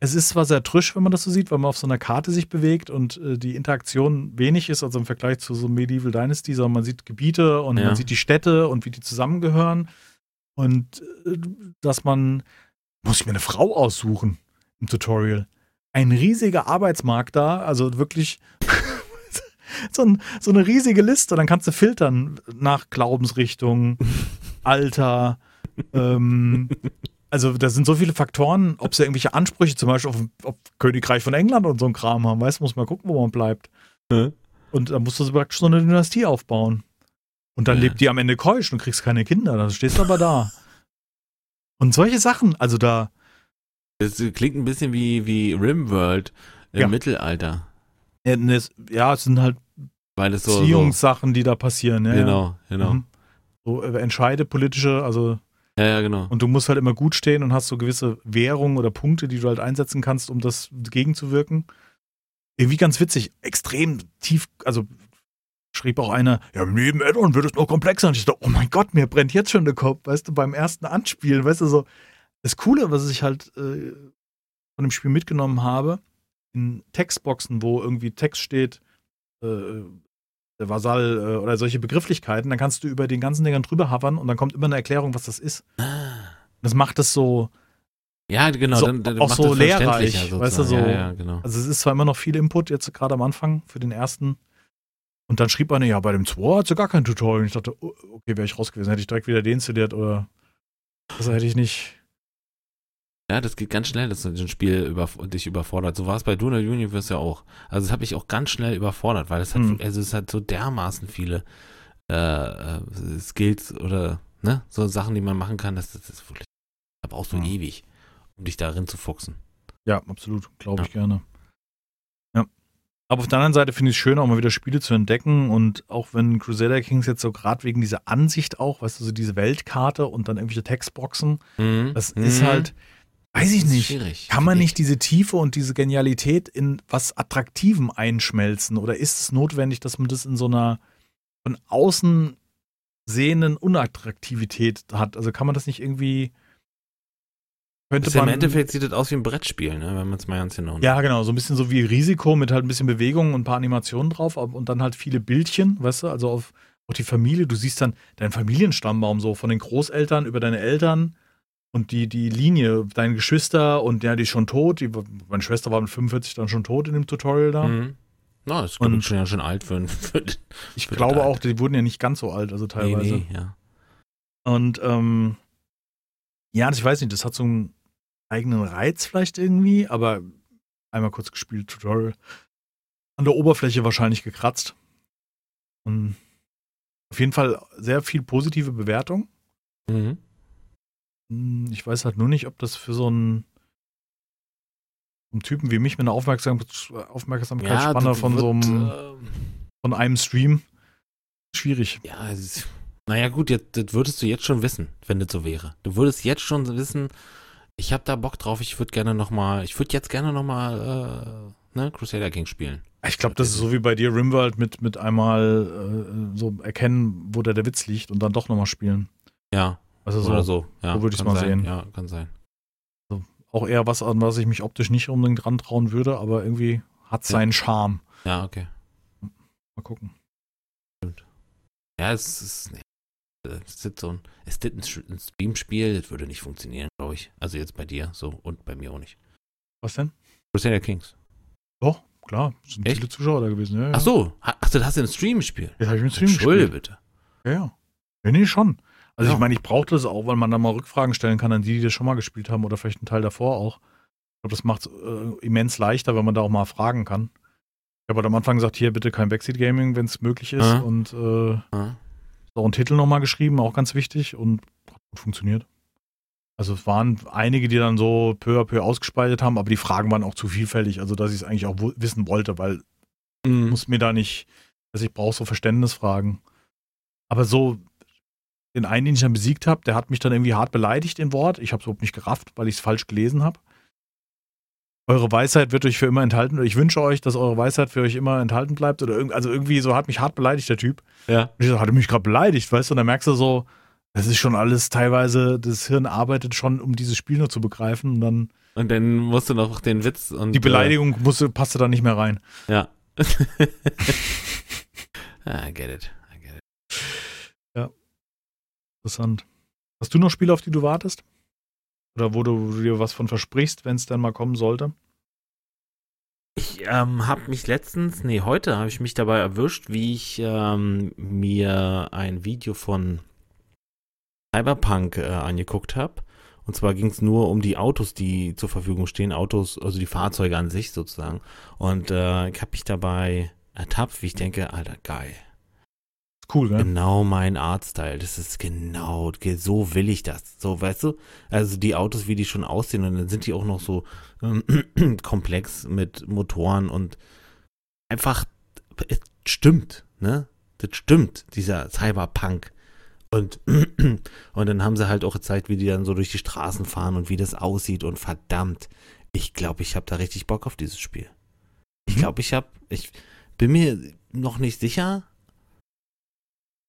Es ist zwar sehr trisch, wenn man das so sieht, weil man auf so einer Karte sich bewegt und äh, die Interaktion wenig ist, also im Vergleich zu so Medieval Dynasty, sondern man sieht Gebiete und Ja. man sieht die Städte und wie die zusammengehören. Und äh, dass man, muss ich mir eine Frau aussuchen im Tutorial. Ein riesiger Arbeitsmarkt da, also wirklich <laughs> so, ein, so eine riesige Liste. Dann kannst du filtern nach Glaubensrichtung, <laughs> Alter, ähm, also da sind so viele Faktoren, ob sie irgendwelche Ansprüche zum Beispiel auf, auf Königreich von England und so ein Kram haben, weißt du, muss man gucken, wo man bleibt. Hä? Und da musst du praktisch so eine Dynastie aufbauen. Und dann Ja. lebt die am Ende keusch und kriegst keine Kinder, dann stehst du aber da. Und solche Sachen, also da, Das klingt ein bisschen wie, wie Rimworld im Ja. Mittelalter. Ja, es- ja, es sind halt Weil es so. so Beziehungssachen, die da passieren. Ja, genau, genau. Mhm. So äh, entscheide politische, also Ja, ja, genau. Und du musst halt immer gut stehen und hast so gewisse Währungen oder Punkte, die du halt einsetzen kannst, um das gegenzuwirken. Irgendwie ganz witzig, extrem tief, also schrieb auch einer, ja, neben Addon wird es noch komplexer. Und ich dachte, oh mein Gott, mir brennt jetzt schon der Kopf, weißt du, beim ersten Anspielen, weißt du, so. Das Coole, was ich halt äh, von dem Spiel mitgenommen habe, in Textboxen, wo irgendwie Text steht, äh, der Vasall äh, oder solche Begrifflichkeiten, dann kannst du über den ganzen Dingern drüber hovern und dann kommt immer eine Erklärung, was das ist. Das macht es so, Ja, genau. So, dann, dann auch macht so das lehrreich, weißt du, so- Ja, ja, genau. also es ist zwar immer noch viel Input, jetzt gerade am Anfang für den ersten. Und dann schrieb einer, ja, bei dem 2 hat sie gar kein Tutorial. Und ich dachte, oh, okay, wäre ich raus gewesen, hätte ich direkt wieder deinstalliert oder also hätte ich nicht. Ja, das geht ganz schnell, dass so ein Spiel über, dich überfordert. So war es bei Duna Universe ja auch. Also das habe ich auch ganz schnell überfordert, weil es hat, Hm. also es hat so dermaßen viele äh, äh, Skills oder ne, so Sachen, die man machen kann. Das, das ist wirklich, da brauchst du Hm. ewig, um dich darin zu fuchsen. Ja, absolut, glaube ich gerne. Ja. Aber auf der anderen Seite finde ich es schön, auch mal wieder Spiele zu entdecken und auch wenn Crusader Kings jetzt so gerade wegen dieser Ansicht auch, weißt du, so diese Weltkarte und dann irgendwelche Textboxen, Mhm. das ist Mhm. halt, weiß ich nicht. Schwierig. Kann man nicht diese Tiefe und diese Genialität in was Attraktivem einschmelzen? Oder ist es notwendig, dass man das in so einer von außen sehenden Unattraktivität hat? Also kann man das nicht irgendwie. Könnte Das man. Im Endeffekt sieht das aus wie ein Brettspiel, ne, wenn man es mal ganz genau nimmt. ja, genau, so ein bisschen so wie Risiko mit halt ein bisschen Bewegung und ein paar Animationen drauf und dann halt viele Bildchen, weißt du, also auf, auf die Familie. Du siehst dann deinen Familienstammbaum so von den Großeltern über deine Eltern und die, die Linie, deine Geschwister und ja, die ist schon tot. Die, meine Schwester war mit 45 dann schon tot in dem Tutorial da. Mhm. Na, das ist schon ja schon alt für, ein- <laughs> für Ich Wird glaube auch, die wurden ja nicht ganz so alt, also teilweise. Nee, nee, ja. Und ähm, ja, ich weiß nicht, das hat so ein, eigenen Reiz vielleicht irgendwie, aber einmal kurz gespielt, Tutorial. An der Oberfläche wahrscheinlich gekratzt. Und auf jeden Fall sehr viel positive Bewertung. Mhm. Hm, Ich weiß halt nur nicht, ob das für so einen, einen Typen wie mich mit einer Aufmerksam Aufmerksamkeitsspanne das von wird, so einem, ähm, von einem Stream schwierig. Ja, ist, naja gut, jetzt, das würdest du jetzt schon wissen, wenn das so wäre. Du würdest jetzt schon wissen, ich habe da Bock drauf, ich würde gerne nochmal, ich würde jetzt gerne nochmal, äh, ne, Crusader King spielen. Ich glaube, das ist so wie bei dir Rimworld mit, mit einmal äh, so erkennen, wo da der Witz liegt und dann doch nochmal spielen. Ja, Also so, oder so. Ja, so würde ich's kann mal sein. sehen. Ja, kann sein. auch eher was, an was ich mich optisch nicht unbedingt rantrauen würde, aber irgendwie hat Ja. seinen Charme. Ja, okay. Mal gucken. Ja, es ist, nee, es ist so ein, es ist ein, Stream-Spiel, das würde nicht funktionieren, glaube ich. Also jetzt bei dir so und bei mir auch nicht. Was denn? Crusader Kings. Doch, klar. Es sind Echt? viele Zuschauer da gewesen. Ja, ja. Ach so, ach, das hast du im Stream gespielt. Das habe ich mit Stream Entschuldige gespielt. bitte. Ja, ja. Ja, nee, schon. Also Ja. ich meine, ich brauche das auch, weil man da mal Rückfragen stellen kann an die, die das schon mal gespielt haben oder vielleicht einen Teil davor auch. Ich glaube, das macht es äh, immens leichter, wenn man da auch mal fragen kann. Ich habe halt am Anfang gesagt, hier bitte kein Backseat Gaming, wenn es möglich ist. Ja. Und äh, Ja. auch einen Titel nochmal geschrieben, auch ganz wichtig und hat gut funktioniert. Also es waren einige, die dann so peu à peu ausgespeichert haben, aber die Fragen waren auch zu vielfältig, also dass ich es eigentlich auch wissen wollte, weil ich Mhm. muss mir da nicht, also ich brauche so Verständnisfragen. Aber so den einen, den ich dann besiegt habe, der hat mich dann irgendwie hart beleidigt in Wort. Ich habe es überhaupt nicht gerafft, weil ich es falsch gelesen habe. Eure Weisheit wird euch für immer enthalten. Oder ich wünsche euch, dass eure Weisheit für euch immer enthalten bleibt. Oder irgend, also irgendwie so hat mich hart beleidigt, der Typ. Ja. Und ich so, hat er mich gerade beleidigt, weißt du? Und dann merkst du so, das ist schon alles teilweise, das Hirn arbeitet schon, um dieses Spiel nur zu begreifen. Und dann Und dann musst du noch den Witz und die Beleidigung musste, passte da nicht mehr rein. Äh, ja. <laughs> Ah, I. I get it. Interessant. Hast du noch Spiele, auf die du wartest? Oder wo du dir was von versprichst, wenn es dann mal kommen sollte? Ich ähm, habe mich letztens, nee, heute habe ich mich dabei erwischt, wie ich ähm, mir ein Video von Cyberpunk äh, angeguckt habe. Und zwar ging es nur um die Autos, die zur Verfügung stehen, Autos, also die Fahrzeuge an sich sozusagen. Und äh, ich habe mich dabei ertappt, wie ich denke, Alter, geil. Cool, gell? Genau mein Artstyle. Das ist genau, ge- so will ich das. So, weißt du? Also die Autos, wie die schon aussehen, und dann sind die auch noch so ähm, <clears throat> komplex mit Motoren und einfach, es stimmt, ne? Das stimmt, dieser Cyberpunk. Und, <clears throat> und dann haben sie halt auch gezeigt, wie die dann so durch die Straßen fahren und wie das aussieht und verdammt, ich glaube, ich habe da richtig Bock auf dieses Spiel. Ich Mhm. glaube, ich habe, ich bin mir noch nicht sicher,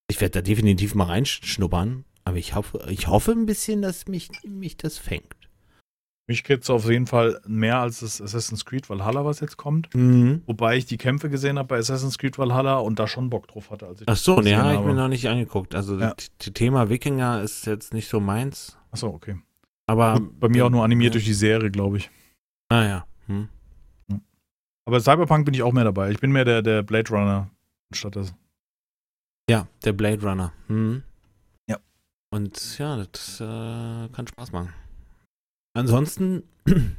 ich werde da definitiv mal reinschnuppern, aber ich hoffe, ich hoffe ein bisschen, dass mich, mich das fängt. Mich kriegt es auf jeden Fall mehr als das Assassin's Creed Valhalla, was jetzt kommt. Mhm. Wobei ich die Kämpfe gesehen habe bei Assassin's Creed Valhalla und da schon Bock drauf hatte. Als ich Ach so, ne, gesehen habe ich mir noch nicht angeguckt. Also Ja. das Thema Wikinger ist jetzt nicht so meins, Ach so, okay. aber Bei mir auch nur animiert ja. durch die Serie, glaube ich. Ah ja. Hm. Aber Cyberpunk bin ich auch mehr dabei. Ich bin mehr der, der Blade Runner anstatt des. Ja, der Blade Runner. Hm. Ja. Und ja, das äh, kann Spaß machen. Ansonsten, <clears throat>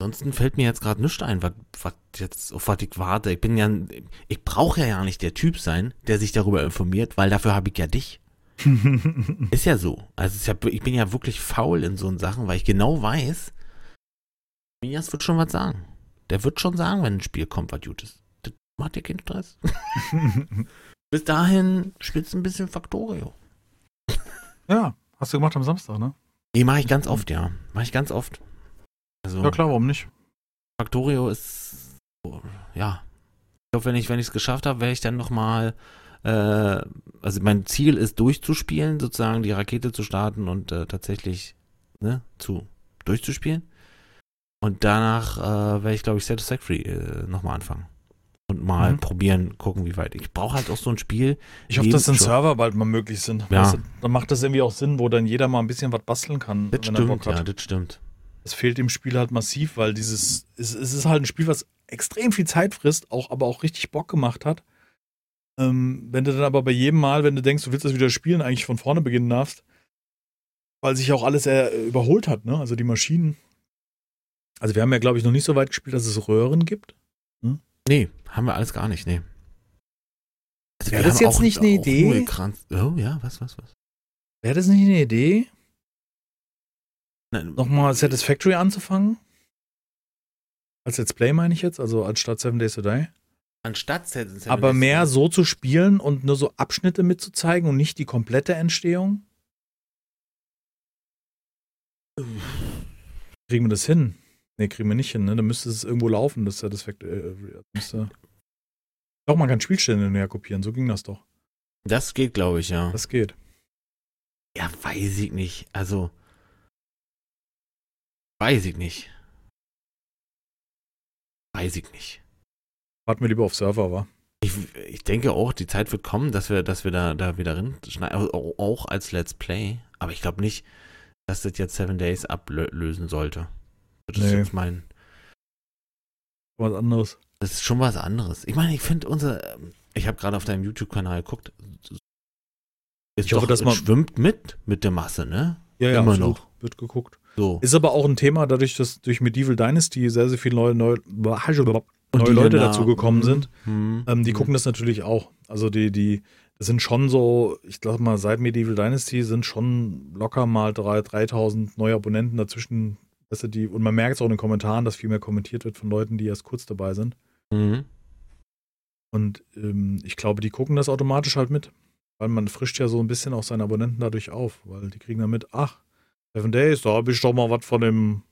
ansonsten fällt mir jetzt gerade nichts ein, was, was jetzt auf was ich warte. Ich bin ja, ich brauche ja nicht der Typ sein, der sich darüber informiert, weil dafür habe ich ja dich. <laughs> Ist ja so. Also ja, ich bin ja wirklich faul in so Sachen, weil ich genau weiß, Mias wird schon was sagen. Der wird schon sagen, wenn ein Spiel kommt, was gut ist. Macht dir keinen Stress. <laughs> Bis dahin spielst du ein bisschen Factorio. ja, hast du gemacht am Samstag, ne? Nee, mache ich ganz oft, ja. Mache ich ganz oft. Also, Ja klar, warum nicht? Factorio ist, oh, ja. Ich glaube, wenn ich wenn ich es geschafft habe, werde ich dann nochmal, äh, also mein Ziel ist durchzuspielen, sozusagen die Rakete zu starten und äh, tatsächlich, ne, zu, durchzuspielen. Und danach äh, werde ich, glaube ich, Satisfactory äh, nochmal anfangen. Und mal Mhm. probieren, gucken, wie weit. Ich brauche halt auch so ein Spiel. Ich hoffe, dass dann. Server bald mal möglich sind. Ja. Weißt du, dann macht das irgendwie auch Sinn, wo dann jeder mal ein bisschen was basteln kann, Das stimmt, ja, das stimmt. Es fehlt dem Spiel halt massiv, weil dieses, es, es ist halt ein Spiel, was extrem viel Zeit frisst, auch, aber auch richtig Bock gemacht hat. Ähm, wenn du dann aber bei jedem Mal, wenn du denkst, du willst das wieder spielen, eigentlich von vorne beginnen darfst, weil sich auch alles äh, überholt hat, ne? Also die Maschinen. Also wir haben ja, glaube ich, noch nicht so weit gespielt, dass es Röhren gibt. Nee, haben wir alles gar nicht, nee. Also Wäre das jetzt nicht eine Idee? Oh ja, was, was, was? Wäre das nicht eine Idee, Nein, nochmal Satisfactory anzufangen? Als Let's Play meine ich jetzt, also anstatt Seven Days to Die. anstatt Seven Seven Aber Days mehr to so zu spielen und nur so Abschnitte mitzuzeigen und nicht die komplette Entstehung? Kriegen wir das hin? Nee, kriegen wir nicht hin, ne? Dann müsste es irgendwo laufen, das Satisfactory. Äh, müsste doch, man kann Spielstände näher kopieren, so ging das doch. Das geht, glaube ich, ja. Das geht. Ja, weiß ich nicht. Also. Weiß ich nicht. Weiß ich nicht. Warten wir lieber auf Server, war. Ich, ich denke auch, die Zeit wird kommen, dass wir, dass wir da, da wieder rein schneiden, auch als Let's Play. Aber ich glaube nicht, dass das jetzt Seven Days ablösen sollte. Das ist Nee. jetzt mein. Was anderes. Das ist schon was anderes. Ich meine, ich finde unser. ähm, Ich habe gerade auf deinem YouTube-Kanal geguckt. Ist Ich hoffe, doch, dass man- schwimmt mit mit der Masse, ne? Ja, ja, Immer absolut. noch. Wird geguckt. So. Ist aber auch ein Thema, dadurch, dass durch Medieval Dynasty sehr, sehr viele neue, neue, neue Leute dann dazu da- gekommen sind. Hm, Ähm, die hm. gucken das natürlich auch. Also die, die, das sind schon so, ich glaube mal, seit Medieval Dynasty sind schon locker mal drei- 3000 neue Abonnenten dazwischen. Weißt du, die, und man merkt es auch in den Kommentaren, dass viel mehr kommentiert wird von Leuten, die erst kurz dabei sind. Mhm. Und ähm, ich glaube, die gucken das automatisch halt mit. Weil man frischt ja so ein bisschen auch seine Abonnenten dadurch auf, weil die kriegen dann mit, ach, Seven Days, da habe ich doch mal was von dem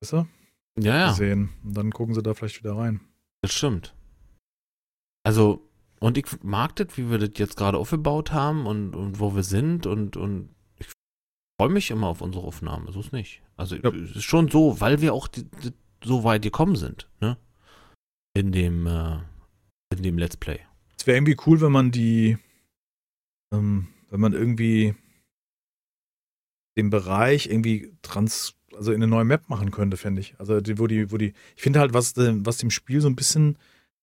weißt du, Ja, ja. gesehen. Und dann gucken sie da vielleicht wieder rein. Das stimmt. Also, und ich mag das, wie wir das jetzt gerade aufgebaut haben und, und wo wir sind und, und freue mich immer auf unsere Aufnahme, so ist nicht. Also, Ja. es ist schon so, weil wir auch die, die, so weit gekommen sind, ne? In dem, äh, in dem Let's Play. Es wäre irgendwie cool, wenn man die, ähm, wenn man irgendwie den Bereich irgendwie trans, also in eine neue Map machen könnte, fände ich. Also die, wo die, wo die, ich finde halt, was, was dem Spiel so ein bisschen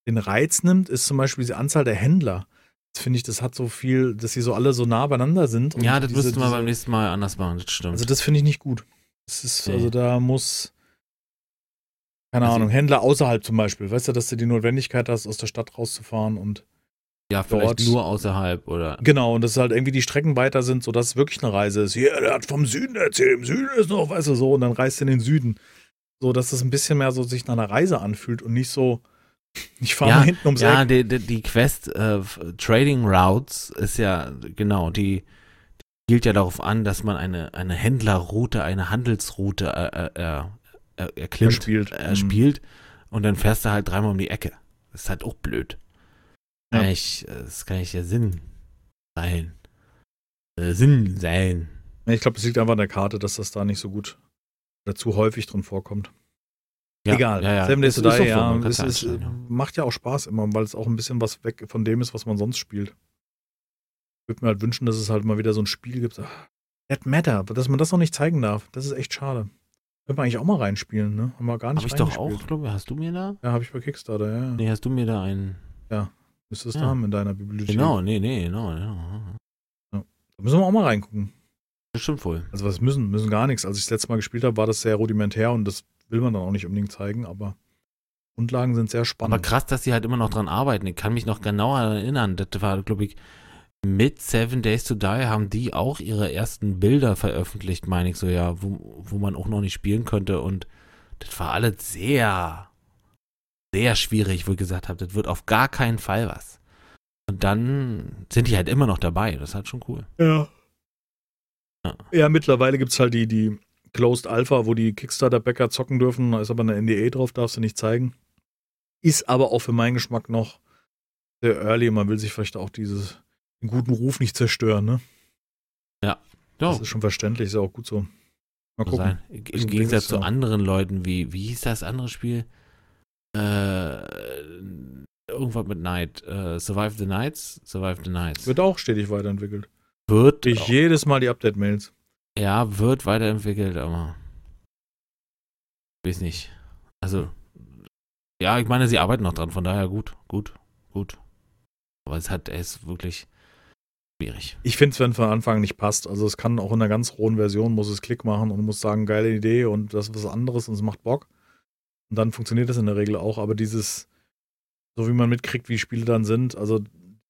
den Reiz nimmt, ist zum Beispiel die Anzahl der Händler. Das finde ich, das hat so viel, dass sie so alle so nah beieinander sind. und ja, das diese- wir diese- beim nächsten Mal anders machen, das stimmt. Also das finde ich nicht gut. Das ist, Nee. also da muss, keine Also- Ahnung, Händler außerhalb zum Beispiel, weißt du, dass du die Notwendigkeit hast, aus der Stadt rauszufahren und ja, vielleicht dort- nur außerhalb oder. Genau, und dass halt irgendwie die Strecken weiter sind, sodass es wirklich eine Reise ist. Hier, der hat vom Süden erzählt, im Süden ist noch, weißt du, so, und dann reist du in den Süden. So, dass es ein bisschen mehr so sich nach einer Reise anfühlt und nicht so, ich fahre Ja, mal hinten ums Ja, Eck. die, die, die Quest äh, Trading Routes ist ja, genau, die, die spielt ja darauf an, dass man eine, eine Händlerroute, eine Handelsroute äh, äh, äh, äh, erklimmt, Erspielt. äh, Mhm. spielt und dann fährst du halt dreimal um die Ecke. Das ist halt auch blöd. Ja. Ja. Ich, das kann nicht der Sinn sein. Äh, Sinn sein. Ich glaube, es liegt einfach an der Karte, dass das da nicht so gut oder zu häufig drin vorkommt. Ja, Egal. Ja, ja. Seven Days Das to Die, so, ja, es ja ist, ja. macht ja auch Spaß immer, weil es auch ein bisschen was weg von dem ist, was man sonst spielt. Ich würde mir halt wünschen, dass es halt mal wieder so ein Spiel gibt. Ach, That Matter, dass man das noch nicht zeigen darf. Das ist echt schade. Könnte man eigentlich auch mal reinspielen, ne? Haben wir gar nicht Habe ich doch auch, glaube ich. Hast du mir da? Ja, habe ich bei Kickstarter, ja. ja. Nee, hast du mir da einen. Müsstest du Ja. haben in deiner Bibliothek. Genau, nee, nee, genau. Ja. Da müssen wir auch mal reingucken. Das stimmt wohl. Also was müssen? Müssen gar nichts. Als ich das letzte Mal gespielt habe, war das sehr rudimentär und das will man dann auch nicht unbedingt zeigen, aber Grundlagen sind sehr spannend. Aber krass, dass sie halt immer noch dran arbeiten. Ich kann mich noch genauer erinnern. Das war, glaube ich, mit Seven Days to Die haben die auch ihre ersten Bilder veröffentlicht, meine ich so, ja, wo, wo man auch noch nicht spielen könnte. Und das war alles sehr, sehr schwierig, wo ich gesagt habe, das wird auf gar keinen Fall was. Und dann sind die halt immer noch dabei. Das ist halt schon cool. Ja. Ja. Ja, mittlerweile gibt es halt die, die Closed Alpha, wo die Kickstarter-Bäcker zocken dürfen. Da ist aber eine NDA drauf, darfst du nicht zeigen. Ist aber auch für meinen Geschmack noch sehr early. Man will sich vielleicht auch dieses den guten Ruf nicht zerstören, ne? Ja. Das ist schon verständlich, ist ja auch gut so. Mal gucken. sein. Im Gegensatz zu anderen Leuten, wie, wie hieß das andere Spiel? Äh, irgendwas mit Night. Äh, Survive the Nights? Survive the Nights. Wird auch stetig weiterentwickelt. wird Ich jedes Mal die Update-Mails. Ja, wird weiterentwickelt, aber weiß nicht. Also, ja, ich meine, sie arbeiten noch dran, von daher gut, gut, gut. Aber es hat, ist wirklich, schwierig. Ich finde es, wenn von Anfang nicht passt. Also es kann auch in einer ganz rohen Version, muss es Klick machen und muss sagen, geile Idee und das ist was anderes und es macht Bock. Und dann funktioniert das in der Regel auch. Aber dieses, so wie man mitkriegt, wie Spiele dann sind, also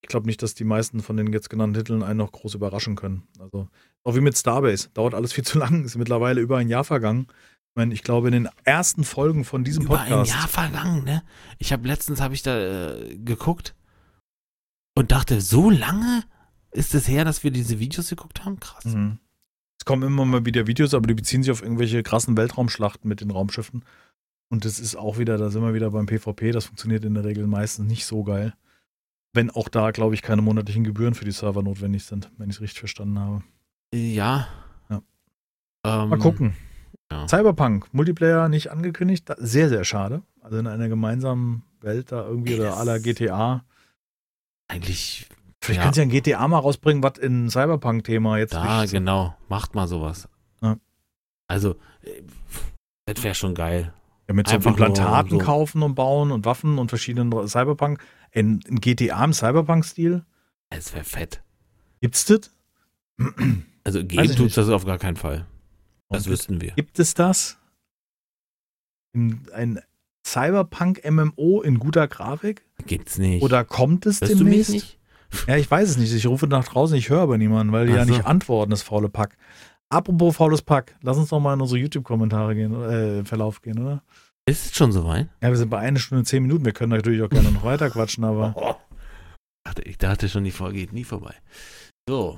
ich glaube nicht, dass die meisten von den jetzt genannten Titeln einen noch groß überraschen können. Also auch wie mit Starbase. Dauert alles viel zu <laughs> lang. Ist mittlerweile über ein Jahr vergangen. Ich meine, ich glaube, in den ersten Folgen von diesem Über Podcast. ein Jahr vergangen, ne? Ich habe letztens habe ich da äh, geguckt und dachte, so lange ist es her, dass wir diese Videos geguckt haben? Krass. Mhm. Es kommen immer mal wieder Videos, aber die beziehen sich auf irgendwelche krassen Weltraumschlachten mit den Raumschiffen. Und das ist auch wieder, da sind wir wieder beim PvP, das funktioniert in der Regel meistens nicht so geil. Wenn auch da, glaube ich, keine monatlichen Gebühren für die Server notwendig sind, wenn ich es richtig verstanden habe. Ja. Ja. Ähm, Mal gucken. ja. Cyberpunk, Multiplayer nicht angekündigt, da- sehr, sehr schade. Also in einer gemeinsamen Welt da irgendwie oder aller GTA. Eigentlich Vielleicht Ja. kannst du ja ein GTA mal rausbringen, was in Cyberpunk-Thema jetzt da, richtig- genau. Macht mal sowas. Ja. Also, äh, das wäre schon geil. Ja, mit so Implantaten so. kaufen und bauen und Waffen und verschiedenen Cyberpunk. In, in GTA im Cyberpunk-Stil? Es wäre fett. Gibt's das? Also, ich tut's das auf gar keinen Fall. Das Und wüssten wir. Gibt es das? In, ein Cyberpunk-MMO in guter Grafik? Gibt's nicht. Oder kommt es Hörst du mich demnächst? nicht? <laughs> Ja, ich weiß es nicht. Ich rufe nach draußen, ich höre aber niemanden, weil die Ach ja so. nicht antworten, das faule Pack. Apropos faules Pack, lass uns doch mal in unsere YouTube-Kommentare gehen, äh, Verlauf gehen, oder? Ist es schon soweit? Ja, wir sind bei einer Stunde zehn Minuten. Wir können natürlich auch gerne noch weiter quatschen, aber <laughs> Oh. Ich dachte, schon, die Folge geht nie vorbei. So,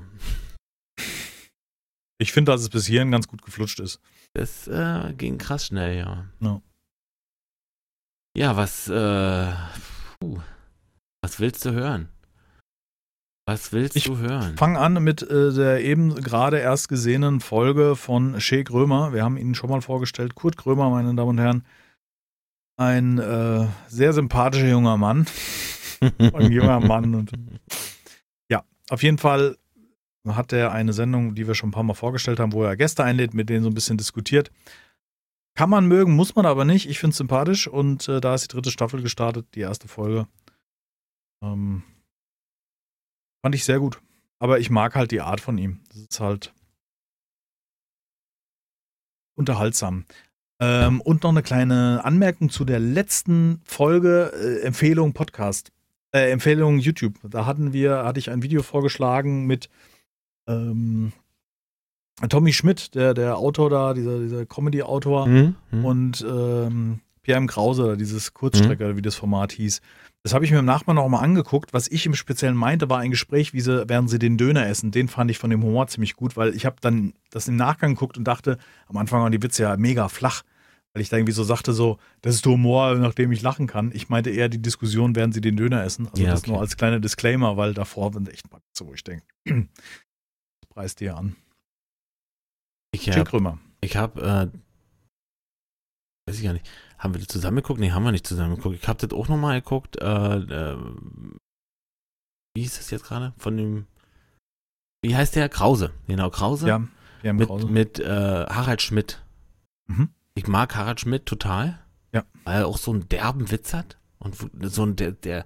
ich finde, dass es bis hierhin ganz gut geflutscht ist. das äh, ging krass schnell, ja. Ja. Ja, was, äh, puh, was willst du hören? Was willst Ich du hören? Fang an mit äh, der eben gerade erst gesehenen Folge von Shea Grömer. Wir haben ihn schon mal vorgestellt. Kurt Grömer, meine Damen und Herren. Ein äh, sehr sympathischer junger Mann. <laughs> Ein junger Mann. Und ja, auf jeden Fall hat er eine Sendung, die wir schon ein paar Mal vorgestellt haben, wo er Gäste einlädt, mit denen so ein bisschen diskutiert. Kann man mögen, muss man aber nicht. Ich finde es sympathisch und äh, da ist die dritte Staffel gestartet, die erste Folge. Ähm, fand ich sehr gut. Aber ich mag halt die Art von ihm. Das ist halt unterhaltsam. Ähm, und noch eine kleine Anmerkung zu der letzten Folge äh, Empfehlung Podcast. Äh, Empfehlung YouTube. Da hatten wir, hatte ich ein Video vorgeschlagen mit ähm, Tommy Schmidt, der, der Autor da, dieser, dieser Comedy-Autor Hm? Hm? und ähm, Pierre M. Krause, dieses Kurzstrecker, wie das Format hieß. Das habe ich mir im Nachhinein noch mal angeguckt. Was ich im Speziellen meinte, war ein Gespräch, wie sie, während sie den Döner essen. Den fand ich von dem Humor ziemlich gut, weil ich habe dann das im Nachgang geguckt und dachte, am Anfang waren die Witze ja mega flach. Weil ich da irgendwie so sagte, so, das ist Humor, nach dem ich lachen kann. Ich meinte eher die Diskussion, während sie den Döner essen. Also Ja, das okay. nur als kleiner Disclaimer, weil davor sind echt mal so, wo ich denke, das <clears throat> preist dir an. ich habe, ich hab, äh, weiß ich gar nicht, haben wir das zusammen geguckt? Nee, haben wir nicht zusammen geguckt. Ich habe das auch nochmal geguckt, äh, äh, wie hieß das jetzt gerade? Von dem, wie heißt der? Krause. Genau, Krause. Ja, M. mit, Krause. mit äh, Harald Schmidt. Mhm. Ich mag Harald Schmidt total. Ja. Weil er auch so einen derben Witz hat. Und so ein, der, der,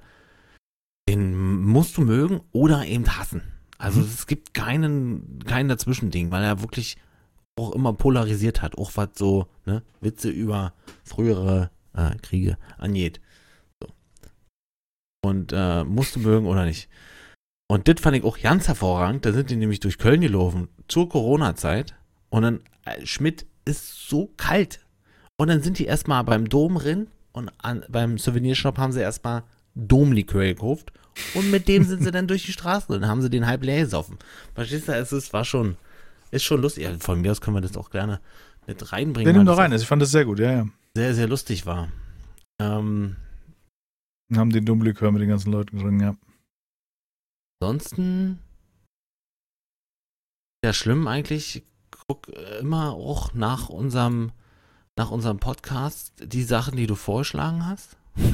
den musst du mögen oder eben hassen. Also Mhm. es gibt keinen, kein Dazwischending, weil er wirklich auch immer polarisiert hat. Auch was so, ne, Witze über frühere äh, Kriege angeht. So. Und äh, musst mögen oder nicht. Und das fand ich auch ganz hervorragend. Da sind die nämlich durch Köln gelaufen zur Corona-Zeit. Und dann, äh, Schmidt ist so kalt. Und dann sind die erstmal beim Dom drin und an, beim Souvenirshop haben sie erstmal Domlikör gekauft. Und mit dem sind sie dann durch die Straßen und haben sie den halb leer gesoffen. Verstehst du? Es ist, war schon, ist schon lustig. Ja, von mir aus können wir das auch gerne mit reinbringen. Den nimm doch rein. Ich fand das sehr gut, ja, ja. Sehr, sehr lustig war. Ähm, Wir haben den Dummlikör mit den ganzen Leuten drin, ja. ansonsten ja schlimm eigentlich. Ich guck äh, immer auch nach unserem nach unserem Podcast die Sachen, die du vorgeschlagen hast. <laughs>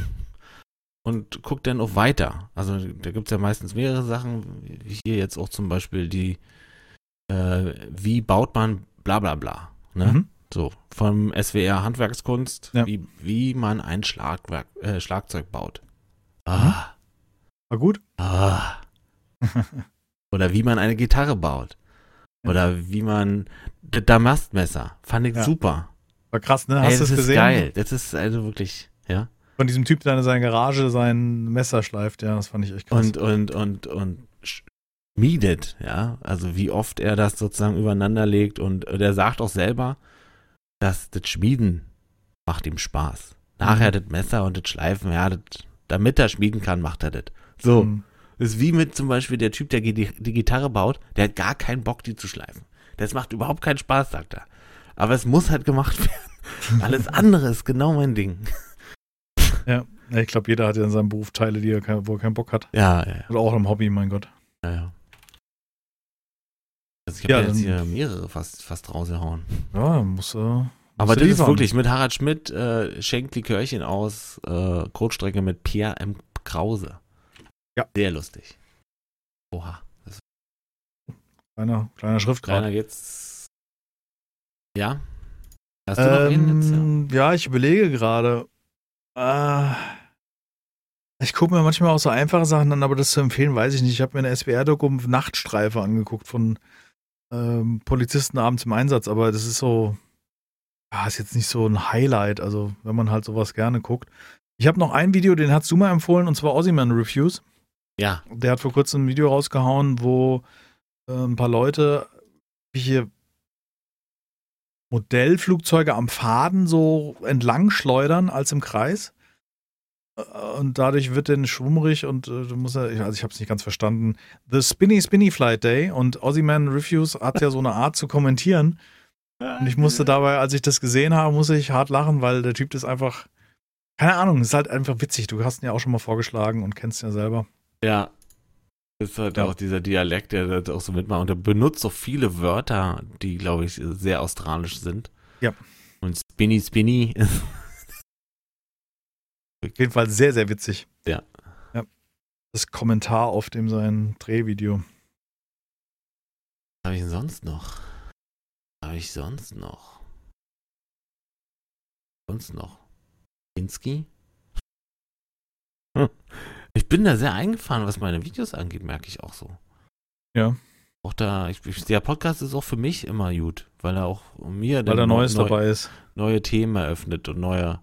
Und guck dann auch weiter. Also da gibt es ja meistens mehrere Sachen, wie hier jetzt auch zum Beispiel die, äh, wie baut man bla bla bla. Ne? Mhm. So, vom SWR Handwerkskunst, Ja. wie, wie man ein Schlagwerk, äh, Schlagzeug baut. Ah, War gut? ah. <laughs> Oder wie man eine Gitarre baut. Ja. Oder wie man das Damastmesser. Fand ich Ja. super. War krass, ne? Hast du das es ist gesehen? geil. Das ist also wirklich, ja. Von diesem Typ, der in seiner Garage sein Messer schleift, ja, das fand ich echt krass. Und, und, und, und schmiedet, ja. Also wie oft er das sozusagen übereinander legt und der sagt auch selber, dass das Schmieden macht ihm Spaß. Nachher das Messer und das Schleifen, ja, das, damit er schmieden kann, macht er das. So. Mhm. Ist wie mit zum Beispiel der Typ, der die, die Gitarre baut, der hat gar keinen Bock, die zu schleifen. Das macht überhaupt keinen Spaß, sagt er. Aber es muss halt gemacht werden. <laughs> Alles andere ist genau mein Ding. Ja, ich glaube, jeder hat ja in seinem Beruf Teile, die er kein, wo er keinen Bock hat. Ja, ja. Oder auch im Hobby, mein Gott. ja, ja. Also ich habe Ja, ja, jetzt hier mehrere fast, fast rausgehauen. Ja, muss. Äh, Aber er das ist liefern. wirklich mit Harald Schmidt, äh, schenkt Likörchen aus, äh, Kurzstrecke mit Pierre M. Krause. Ja. Sehr lustig. Oha. Ist Kleiner, kleiner Schriftgrad. kleiner geht's. Ja? Hast du noch einen jetzt? Ja. Ähm, ja, ich überlege gerade. Äh, ich gucke mir manchmal auch so einfache Sachen an, aber das zu empfehlen, weiß ich nicht. Ich habe mir eine SWR-Doku Nachtstreife angeguckt von ähm, Polizisten abends im Einsatz, aber das ist so, ja, ist jetzt nicht so ein Highlight, also wenn man halt sowas gerne guckt. Ich habe noch ein Video, den hast du mal empfohlen, und zwar Ossiman Reviews. Ja, Der hat vor kurzem ein Video rausgehauen, wo äh, ein paar Leute hier Modellflugzeuge am Faden so entlang schleudern als im Kreis. Äh, Und dadurch wird dann schwummrig und äh, du musst ja, also ich habe es nicht ganz verstanden. The Spinny Spinny Flight Day und Ossiman Reviews hat ja so eine Art zu kommentieren. Und ich musste dabei, als ich das gesehen habe, musste ich hart lachen, weil der Typ ist einfach, keine Ahnung, ist halt einfach witzig. Du hast ihn ja auch schon mal vorgeschlagen und kennst ihn ja selber. Ja. Das ist halt Ja. auch dieser Dialekt, der das auch so mitmacht. Und er benutzt so viele Wörter, die, glaube ich, sehr australisch sind. Ja. Und Spinny Spinny ist. Auf jeden Fall sehr, sehr witzig. Ja. ja. Das Kommentar auf dem sein Drehvideo. Was habe ich denn sonst noch? Was habe ich sonst noch? Sonst noch? Kinski? Hm. Ich bin da sehr eingefahren, was meine Videos angeht, merke ich auch so. Ja. Auch da, ich, der Podcast ist auch für mich immer gut, weil er auch mir Weil da neu- Neues neu- dabei ist. neue Themen eröffnet und neue,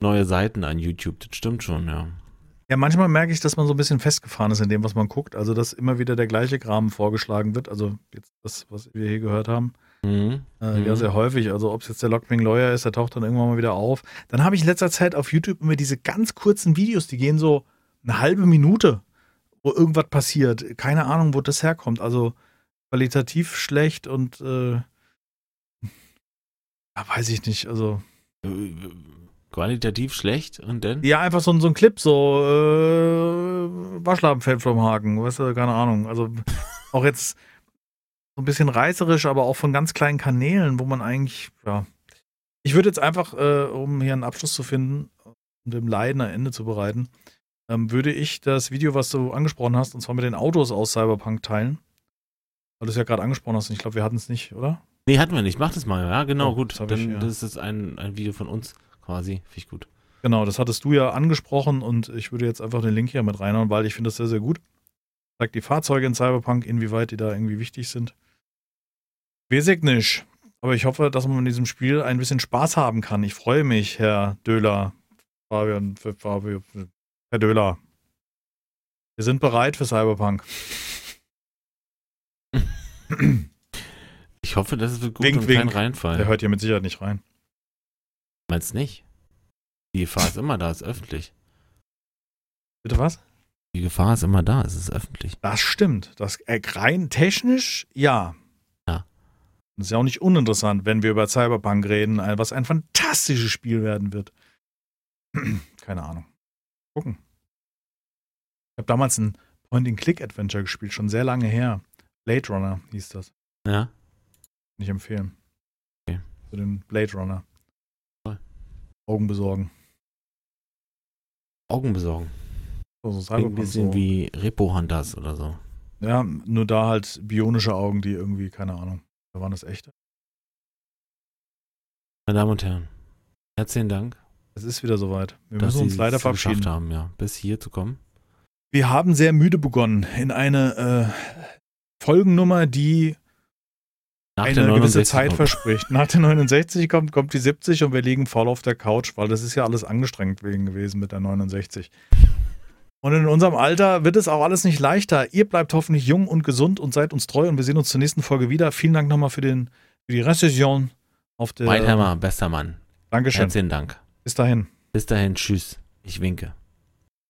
neue Seiten an YouTube. Das stimmt schon, ja. Ja, manchmal merke ich, dass man so ein bisschen festgefahren ist in dem, was man guckt. Also, dass immer wieder der gleiche Kram vorgeschlagen wird. Also, jetzt das, was wir hier gehört haben. Mhm. Äh, Mhm. Ja, sehr häufig. Also, ob es jetzt der Lockping Lawyer ist, der taucht dann irgendwann mal wieder auf. Dann habe ich in letzter Zeit auf YouTube immer diese ganz kurzen Videos, die gehen so eine halbe Minute, wo irgendwas passiert. Keine Ahnung, wo das herkommt. Also, qualitativ schlecht und, äh, <laughs> ja, weiß ich nicht. Also, Äh, Qualitativ schlecht und dann? Ja, einfach so, ein- so ein Clip, so äh, Waschlappen fällt vom Haken, weißt du, keine Ahnung. Also <laughs> auch jetzt so ein bisschen reißerisch, aber auch von ganz kleinen Kanälen, wo man eigentlich, ja. Ich würde jetzt einfach, äh, um hier einen Abschluss zu finden und dem Leiden ein Ende zu bereiten, ähm, würde ich das Video, was du angesprochen hast, und zwar mit den Autos aus Cyberpunk teilen. Weil du es ja gerade angesprochen hast und ich glaube, wir hatten es nicht, oder? Nee, hatten wir nicht. Mach das mal. Ja, genau, Oh, gut. Dann ich, ja. das ist ein, ein Video von uns quasi. Finde ich gut. Genau, das hattest du ja angesprochen und ich würde jetzt einfach den Link hier mit reinhauen, weil ich finde das sehr, sehr gut. Zeigt die Fahrzeuge in Cyberpunk, inwieweit die da irgendwie wichtig sind. Ich nicht. Aber ich hoffe, dass man in diesem Spiel ein bisschen Spaß haben kann. Ich freue mich, Herr Döhler. Fabian, Fabian, Herr Döhler. Wir sind bereit für Cyberpunk. Ich hoffe, das wird gut Wink, und kein wink. Reinfall. Der hört hier mit Sicherheit nicht rein. Meinst nicht? Die Gefahr ist immer da, ist öffentlich. Bitte was? Die Gefahr ist immer da, es ist öffentlich. Das stimmt. Das äh, rein technisch, ja. Ja. Das ist ja auch nicht uninteressant, wenn wir über Cyberpunk reden, ein- was ein fantastisches Spiel werden wird. <clears throat> Keine Ahnung. Gucken. Ich habe damals ein Point-and-Click-Adventure gespielt, schon sehr lange her. Blade Runner hieß das. Ja? Nicht empfehlen. Okay. Für den Blade Runner. Augen besorgen. Augen besorgen. So, so Klingt ein bisschen so. wie Repo Hunters oder so. Ja, nur da halt bionische Augen, die irgendwie, keine Ahnung. Da waren das echte. Meine Damen und Herren, herzlichen Dank, Es ist wieder soweit. Wir dass müssen uns leider verabschieden. haben, ja, bis hier zu kommen. Wir haben sehr müde begonnen in eine äh, Folgennummer, die Nach eine gewisse 69 Zeit kommt. verspricht. Nach der 69 kommt, kommt die 70 und wir liegen voll auf der Couch, weil das ist ja alles angestrengt wegen gewesen mit der 69. Und in unserem Alter wird es auch alles nicht leichter. Ihr bleibt hoffentlich jung und gesund und seid uns treu und wir sehen uns zur nächsten Folge wieder. Vielen Dank nochmal für, den, für die Rezession auf der. Weidheimer, bester Mann. Dankeschön. Herzlichen Dank. Bis dahin. Bis dahin, tschüss. Ich winke.